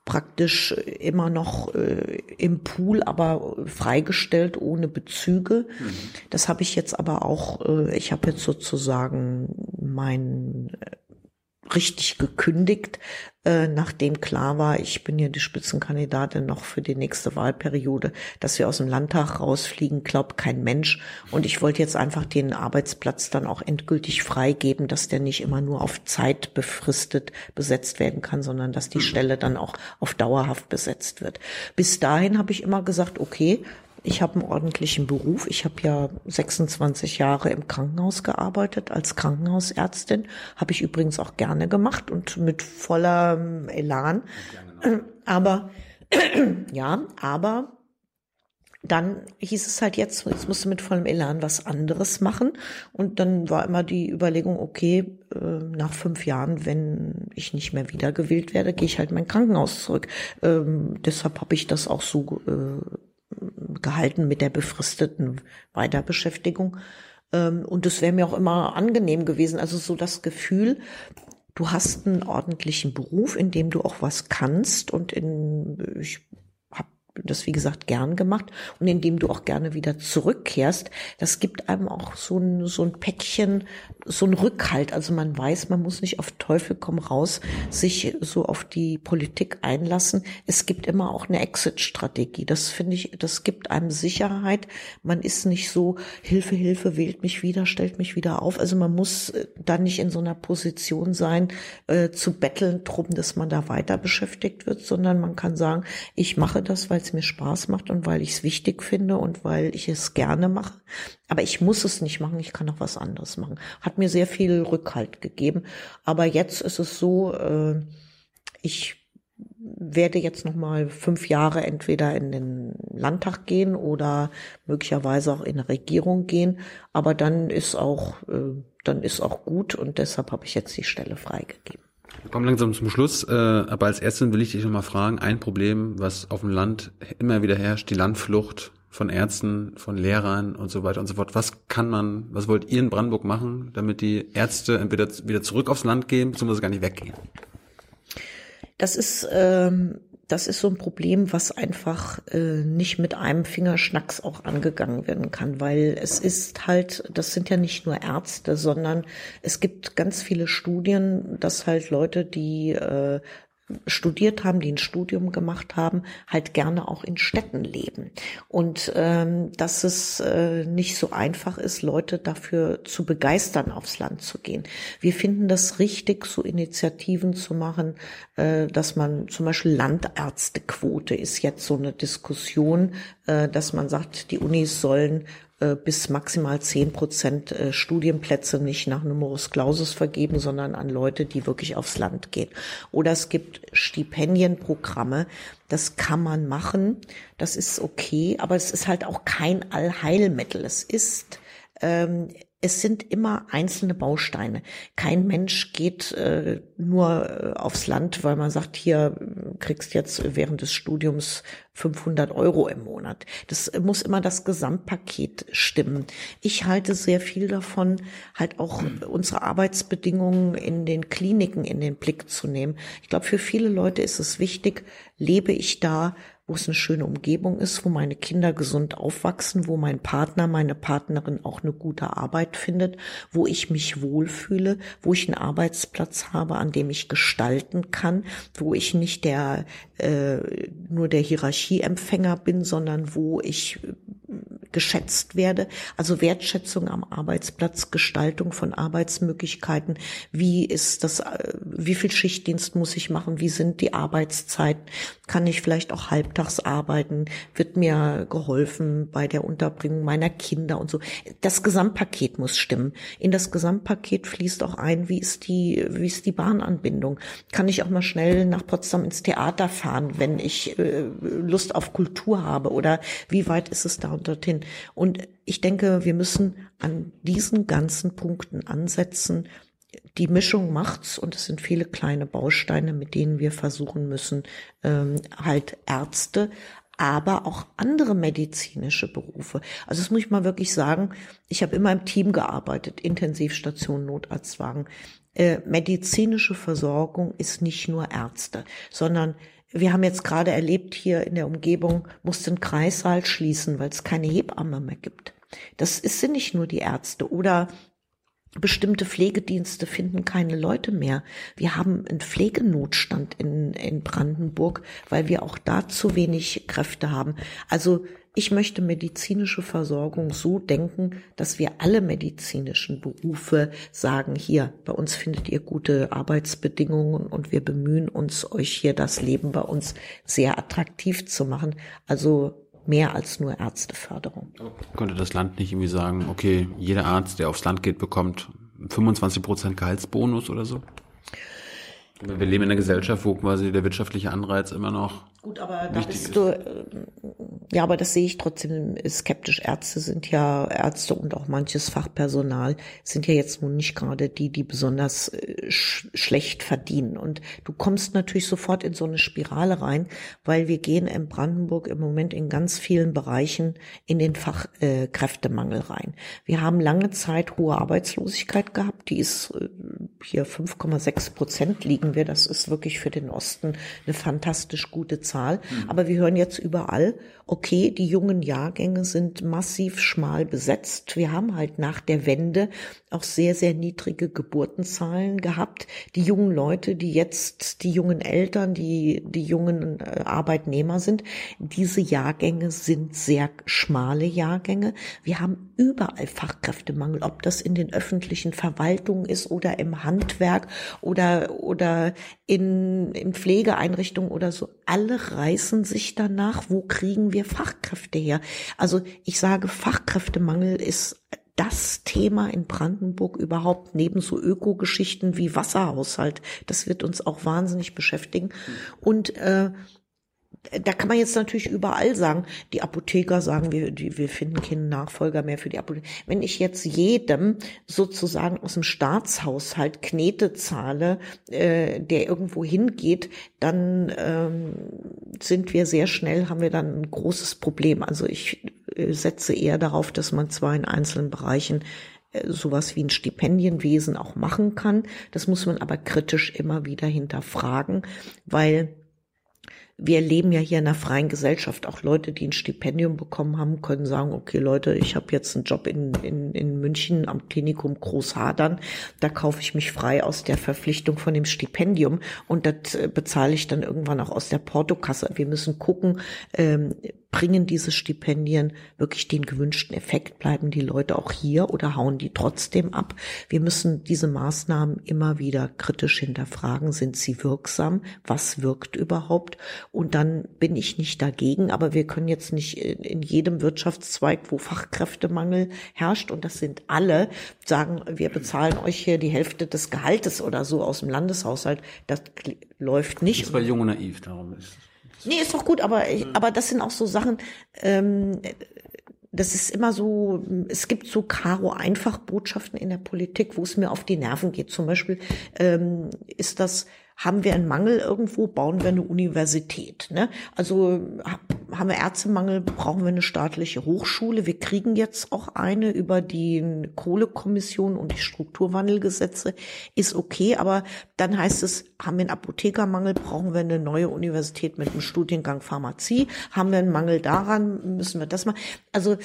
praktisch immer noch äh, im Pool, aber freigestellt ohne Bezüge. Mhm. Das habe ich jetzt aber auch, äh, ich habe jetzt sozusagen mein äh, richtig gekündigt, äh, nachdem klar war, ich bin ja die Spitzenkandidatin noch für die nächste Wahlperiode, dass wir aus dem Landtag rausfliegen, glaubt kein Mensch. Und ich wollte jetzt einfach den Arbeitsplatz dann auch endgültig freigeben, dass der nicht immer nur auf Zeit befristet besetzt werden kann, sondern dass die Stelle dann auch auf dauerhaft besetzt wird. Bis dahin habe ich immer gesagt, okay, ich habe einen ordentlichen Beruf. Ich habe ja 26 Jahre im Krankenhaus gearbeitet als Krankenhausärztin. Habe ich übrigens auch gerne gemacht und mit voller Elan. Aber *clears throat* ja, aber dann hieß es halt jetzt, jetzt musst du mit vollem Elan was anderes machen. Und dann war immer die Überlegung, okay, äh, nach fünf Jahren, wenn ich nicht mehr wiedergewählt werde, gehe ich halt mein Krankenhaus zurück. Ähm, deshalb habe ich das auch so äh, gehalten mit der befristeten Weiterbeschäftigung. Ähm, und es wäre mir auch immer angenehm gewesen. Also so das Gefühl, du hast einen ordentlichen Beruf, in dem du auch was kannst und in, ich das wie gesagt gern gemacht und indem du auch gerne wieder zurückkehrst, das gibt einem auch so ein, so ein Päckchen, so ein Rückhalt. Also man weiß, man muss nicht auf Teufel komm raus sich so auf die Politik einlassen. Es gibt immer auch eine Exit-Strategie. Das finde ich, das gibt einem Sicherheit. Man ist nicht so, Hilfe, Hilfe, wählt mich wieder, stellt mich wieder auf. Also man muss äh, da nicht in so einer Position sein, äh, zu betteln drum, dass man da weiter beschäftigt wird, sondern man kann sagen, ich mache das, weil es mir Spaß macht und weil ich es wichtig finde und weil ich es gerne mache. Aber ich muss es nicht machen, ich kann auch was anderes machen. Hat mir sehr viel Rückhalt gegeben. Aber jetzt ist es so, äh, ich werde jetzt noch mal fünf Jahre entweder in den Landtag gehen oder möglicherweise auch in eine Regierung gehen. Aber dann ist auch, äh, dann ist auch gut und deshalb habe ich jetzt die Stelle freigegeben. Wir kommen langsam zum Schluss, äh, aber als Ärztin will ich dich nochmal fragen, ein Problem, was auf dem Land immer wieder herrscht, die Landflucht von Ärzten, von Lehrern und so weiter und so fort. Was kann man, was wollt ihr in Brandenburg machen, damit die Ärzte entweder wieder zurück aufs Land gehen, beziehungsweise gar nicht weggehen? Das ist ähm, das ist so ein Problem, was einfach äh, nicht mit einem Fingerschnacks auch angegangen werden kann, weil es ist halt, das sind ja nicht nur Ärzte, sondern es gibt ganz viele Studien, dass halt Leute, die äh, studiert haben, die ein Studium gemacht haben, halt gerne auch in Städten leben. Und ähm, dass es äh, nicht so einfach ist, Leute dafür zu begeistern, aufs Land zu gehen. Wir finden das richtig, so Initiativen zu machen, äh, dass man zum Beispiel Landärztequote ist jetzt so eine Diskussion, äh, dass man sagt, die Unis sollen bis maximal zehn Prozent äh, Studienplätze nicht nach Numerus Clausus vergeben, sondern an Leute, die wirklich aufs Land gehen. Oder es gibt Stipendienprogramme, das kann man machen, das ist okay, aber es ist halt auch kein Allheilmittel. Es ist ähm, es sind immer einzelne Bausteine. Kein Mensch geht äh, nur äh, aufs Land, weil man sagt, hier äh, kriegst jetzt während des Studiums 500 Euro im Monat. Das muss immer das Gesamtpaket stimmen. Ich halte sehr viel davon, halt auch unsere Arbeitsbedingungen in den Kliniken in den Blick zu nehmen. Ich glaube, für viele Leute ist es wichtig, lebe ich da, wo es eine schöne Umgebung ist, wo meine Kinder gesund aufwachsen, wo mein Partner, meine Partnerin auch eine gute Arbeit findet, wo ich mich wohlfühle, wo ich einen Arbeitsplatz habe, an dem ich gestalten kann, wo ich nicht der äh, nur der Hierarchieempfänger bin, sondern wo ich geschätzt werde. Also Wertschätzung am Arbeitsplatz, Gestaltung von Arbeitsmöglichkeiten. Wie ist das, äh, wie viel Schichtdienst muss ich machen? Wie sind die Arbeitszeiten? Kann ich vielleicht auch halbtags arbeiten? Wird mir geholfen bei der Unterbringung meiner Kinder und so? Das Gesamtpaket muss stimmen. In das Gesamtpaket fließt auch ein, wie ist die, wie ist die Bahnanbindung? Kann ich auch mal schnell nach Potsdam ins Theater fahren, wenn ich äh, Lust auf Kultur habe? Oder wie weit ist es da und dorthin? Und ich denke, wir müssen an diesen ganzen Punkten ansetzen. Die Mischung macht's und es sind viele kleine Bausteine, mit denen wir versuchen müssen, ähm, halt Ärzte, aber auch andere medizinische Berufe. Also das muss ich mal wirklich sagen. Ich habe immer im Team gearbeitet, Intensivstation, Notarztwagen. Äh, medizinische Versorgung ist nicht nur Ärzte, sondern Wir haben jetzt gerade erlebt, hier in der Umgebung musste ein Kreissaal schließen, weil es keine Hebamme mehr gibt. Das ist, sind nicht nur die Ärzte oder Bestimmte Pflegedienste finden keine Leute mehr. Wir haben einen Pflegenotstand in, in Brandenburg, weil wir auch da zu wenig Kräfte haben. Also ich möchte medizinische Versorgung so denken, dass wir alle medizinischen Berufe sagen, hier, bei uns findet ihr gute Arbeitsbedingungen und wir bemühen uns, euch hier das Leben bei uns sehr attraktiv zu machen. Also mehr als nur Ärzteförderung. Könnte das Land nicht irgendwie sagen, okay, jeder Arzt, der aufs Land geht, bekommt 25 Prozent Gehaltsbonus oder so? Wir leben in einer Gesellschaft, wo quasi der wirtschaftliche Anreiz immer noch Gut, aber da bist du, äh, ja, aber das sehe ich trotzdem skeptisch. Ärzte sind ja, Ärzte und auch manches Fachpersonal sind ja jetzt nun nicht gerade die, die besonders äh, sch schlecht verdienen. Und du kommst natürlich sofort in so eine Spirale rein, weil wir gehen in Brandenburg im Moment in ganz vielen Bereichen in den Fachkräftemangel äh, rein. Wir haben lange Zeit hohe Arbeitslosigkeit gehabt. Die ist äh, hier 5,6 Prozent liegen wir. Das ist wirklich für den Osten eine fantastisch gute Zahl. Mhm. Aber wir hören jetzt überall, okay, die jungen Jahrgänge sind massiv schmal besetzt. Wir haben halt nach der Wende auch sehr, sehr niedrige Geburtenzahlen gehabt. Die jungen Leute, die jetzt, die jungen Eltern, die, die jungen äh, Arbeitnehmer sind, diese Jahrgänge sind sehr schmale Jahrgänge. Wir haben überall Fachkräftemangel, ob das in den öffentlichen Verwaltungen ist oder im Handwerk oder, oder in, in Pflegeeinrichtungen oder so. Alle reißen sich danach, wo kriegen wir Fachkräfte her? Also ich sage, Fachkräftemangel ist das Thema in Brandenburg überhaupt neben so Ökogeschichten wie Wasserhaushalt. Das wird uns auch wahnsinnig beschäftigen. Und äh, da kann man jetzt natürlich überall sagen, die Apotheker sagen, wir, wir finden keinen Nachfolger mehr für die Apotheker. Wenn ich jetzt jedem sozusagen aus dem Staatshaushalt Knete zahle, äh, der irgendwo hingeht, dann ähm, sind wir sehr schnell, haben wir dann ein großes Problem. Also ich äh, setze eher darauf, dass man zwar in einzelnen Bereichen äh, sowas wie ein Stipendienwesen auch machen kann. Das muss man aber kritisch immer wieder hinterfragen, weil wir leben ja hier in einer freien Gesellschaft. Auch Leute, die ein Stipendium bekommen haben, können sagen, okay Leute, ich habe jetzt einen Job in, in, in München am Klinikum Großhadern. Da kaufe ich mich frei aus der Verpflichtung von dem Stipendium und das äh, bezahle ich dann irgendwann auch aus der Portokasse. Wir müssen gucken, ähm, bringen diese Stipendien wirklich den gewünschten Effekt? Bleiben die Leute auch hier oder hauen die trotzdem ab? Wir müssen diese Maßnahmen immer wieder kritisch hinterfragen. Sind sie wirksam? Was wirkt überhaupt? Und dann bin ich nicht dagegen, aber wir können jetzt nicht in jedem Wirtschaftszweig, wo Fachkräftemangel herrscht, und das sind alle, sagen, wir bezahlen euch hier die Hälfte des Gehaltes oder so aus dem Landeshaushalt. Das läuft nicht. Das war jung und naiv, darum ist Nee, ist doch gut, aber, mhm. aber das sind auch so Sachen, ähm, das ist immer so, es gibt so Karo einfach Botschaften in der Politik, wo es mir auf die Nerven geht. Zum Beispiel ähm, ist das haben wir einen Mangel irgendwo, bauen wir eine Universität. Ne? Also haben wir Ärztemangel, brauchen wir eine staatliche Hochschule. Wir kriegen jetzt auch eine über die Kohlekommission und die Strukturwandelgesetze. Ist okay, aber dann heißt es, haben wir einen Apothekermangel, brauchen wir eine neue Universität mit einem Studiengang Pharmazie. Haben wir einen Mangel daran, müssen wir das mal. Also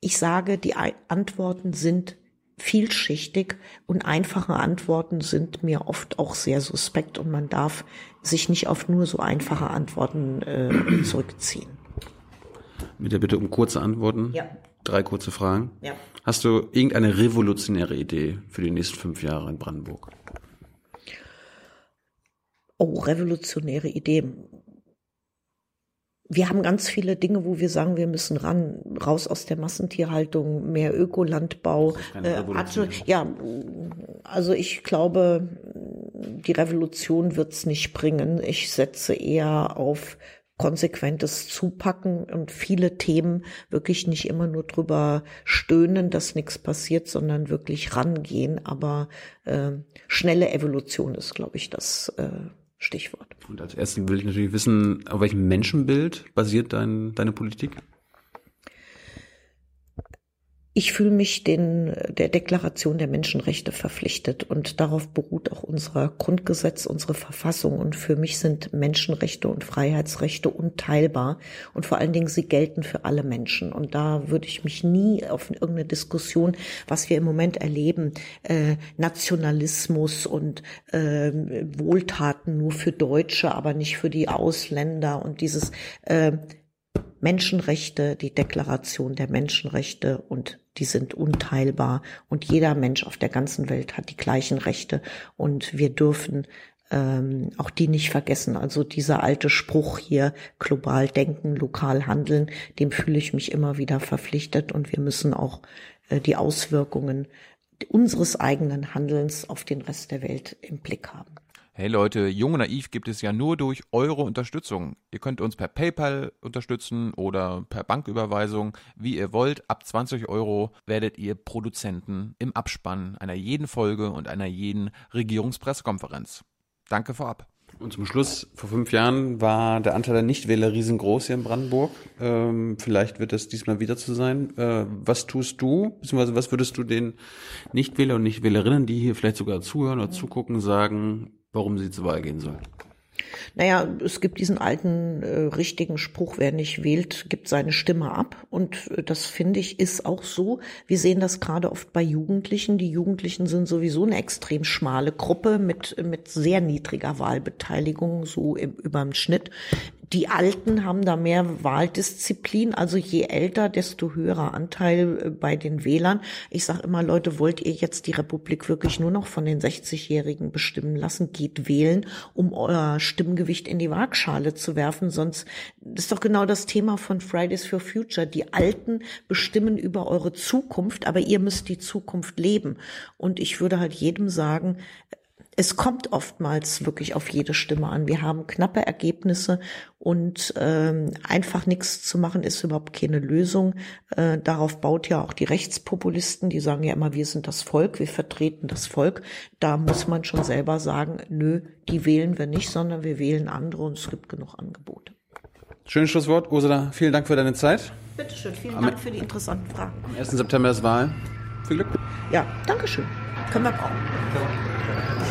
ich sage, die Antworten sind vielschichtig und einfache Antworten sind mir oft auch sehr suspekt und man darf sich nicht auf nur so einfache Antworten äh, *clears throat* zurückziehen. Mit der Bitte um kurze Antworten. Ja. Drei kurze Fragen. Ja. Hast du irgendeine revolutionäre Idee für die nächsten fünf Jahre in Brandenburg? Oh, revolutionäre Idee wir haben ganz viele Dinge, wo wir sagen, wir müssen ran, raus aus der Massentierhaltung, mehr Ökolandbau. Äh, ja, also ich glaube, die Revolution wird's nicht bringen. Ich setze eher auf konsequentes Zupacken und viele Themen wirklich nicht immer nur drüber stöhnen, dass nichts passiert, sondern wirklich rangehen. Aber äh, schnelle Evolution ist, glaube ich, das äh, Stichwort. Und als erstes will ich natürlich wissen, auf welchem Menschenbild basiert dein, deine Politik? Ich fühle mich den, der Deklaration der Menschenrechte verpflichtet und darauf beruht auch unser Grundgesetz, unsere Verfassung. Und für mich sind Menschenrechte und Freiheitsrechte unteilbar und vor allen Dingen sie gelten für alle Menschen. Und da würde ich mich nie auf irgendeine Diskussion, was wir im Moment erleben, äh, Nationalismus und äh, Wohltaten nur für Deutsche, aber nicht für die Ausländer und dieses äh, Menschenrechte, die Deklaration der Menschenrechte und die sind unteilbar und jeder Mensch auf der ganzen Welt hat die gleichen Rechte und wir dürfen ähm, auch die nicht vergessen. Also dieser alte Spruch hier, global denken, lokal handeln, dem fühle ich mich immer wieder verpflichtet und wir müssen auch äh, die Auswirkungen unseres eigenen Handelns auf den Rest der Welt im Blick haben. Hey Leute, Jung und Naiv gibt es ja nur durch eure Unterstützung. Ihr könnt uns per PayPal unterstützen oder per Banküberweisung, wie ihr wollt. Ab 20 Euro werdet ihr Produzenten im Abspann einer jeden Folge und einer jeden Regierungspressekonferenz. Danke vorab. Und zum Schluss, vor fünf Jahren war der Anteil der Nichtwähler riesengroß hier in Brandenburg. Ähm, vielleicht wird es diesmal wieder zu sein. Äh, was tust du, beziehungsweise was würdest du den Nichtwähler und Nichtwählerinnen, die hier vielleicht sogar zuhören oder zugucken, sagen, warum sie zur Wahl gehen sollen? Naja, es gibt diesen alten äh, richtigen Spruch, wer nicht wählt, gibt seine Stimme ab. Und äh, das finde ich ist auch so. Wir sehen das gerade oft bei Jugendlichen. Die Jugendlichen sind sowieso eine extrem schmale Gruppe mit, mit sehr niedriger Wahlbeteiligung, so im, über dem Schnitt. Die Alten haben da mehr Wahldisziplin, also je älter, desto höherer Anteil äh, bei den Wählern. Ich sage immer, Leute, wollt ihr jetzt die Republik wirklich nur noch von den 60-Jährigen bestimmen lassen? Geht wählen, um euer Stimmgewicht in die Waagschale zu werfen. Sonst ist doch genau das Thema von Fridays for Future. Die Alten bestimmen über eure Zukunft, aber ihr müsst die Zukunft leben. Und ich würde halt jedem sagen, es kommt oftmals wirklich auf jede Stimme an. Wir haben knappe Ergebnisse und ähm, einfach nichts zu machen ist überhaupt keine Lösung. Äh, darauf baut ja auch die Rechtspopulisten, die sagen ja immer, wir sind das Volk, wir vertreten das Volk. Da muss man schon selber sagen, nö, die wählen wir nicht, sondern wir wählen andere und es gibt genug Angebote. Schönes Schlusswort. Ursula, vielen Dank für deine Zeit. Bitteschön, vielen Am Dank für die interessanten Fragen. Am 1. September ist Wahl. Viel Glück. Ja, Dankeschön. Können wir brauchen.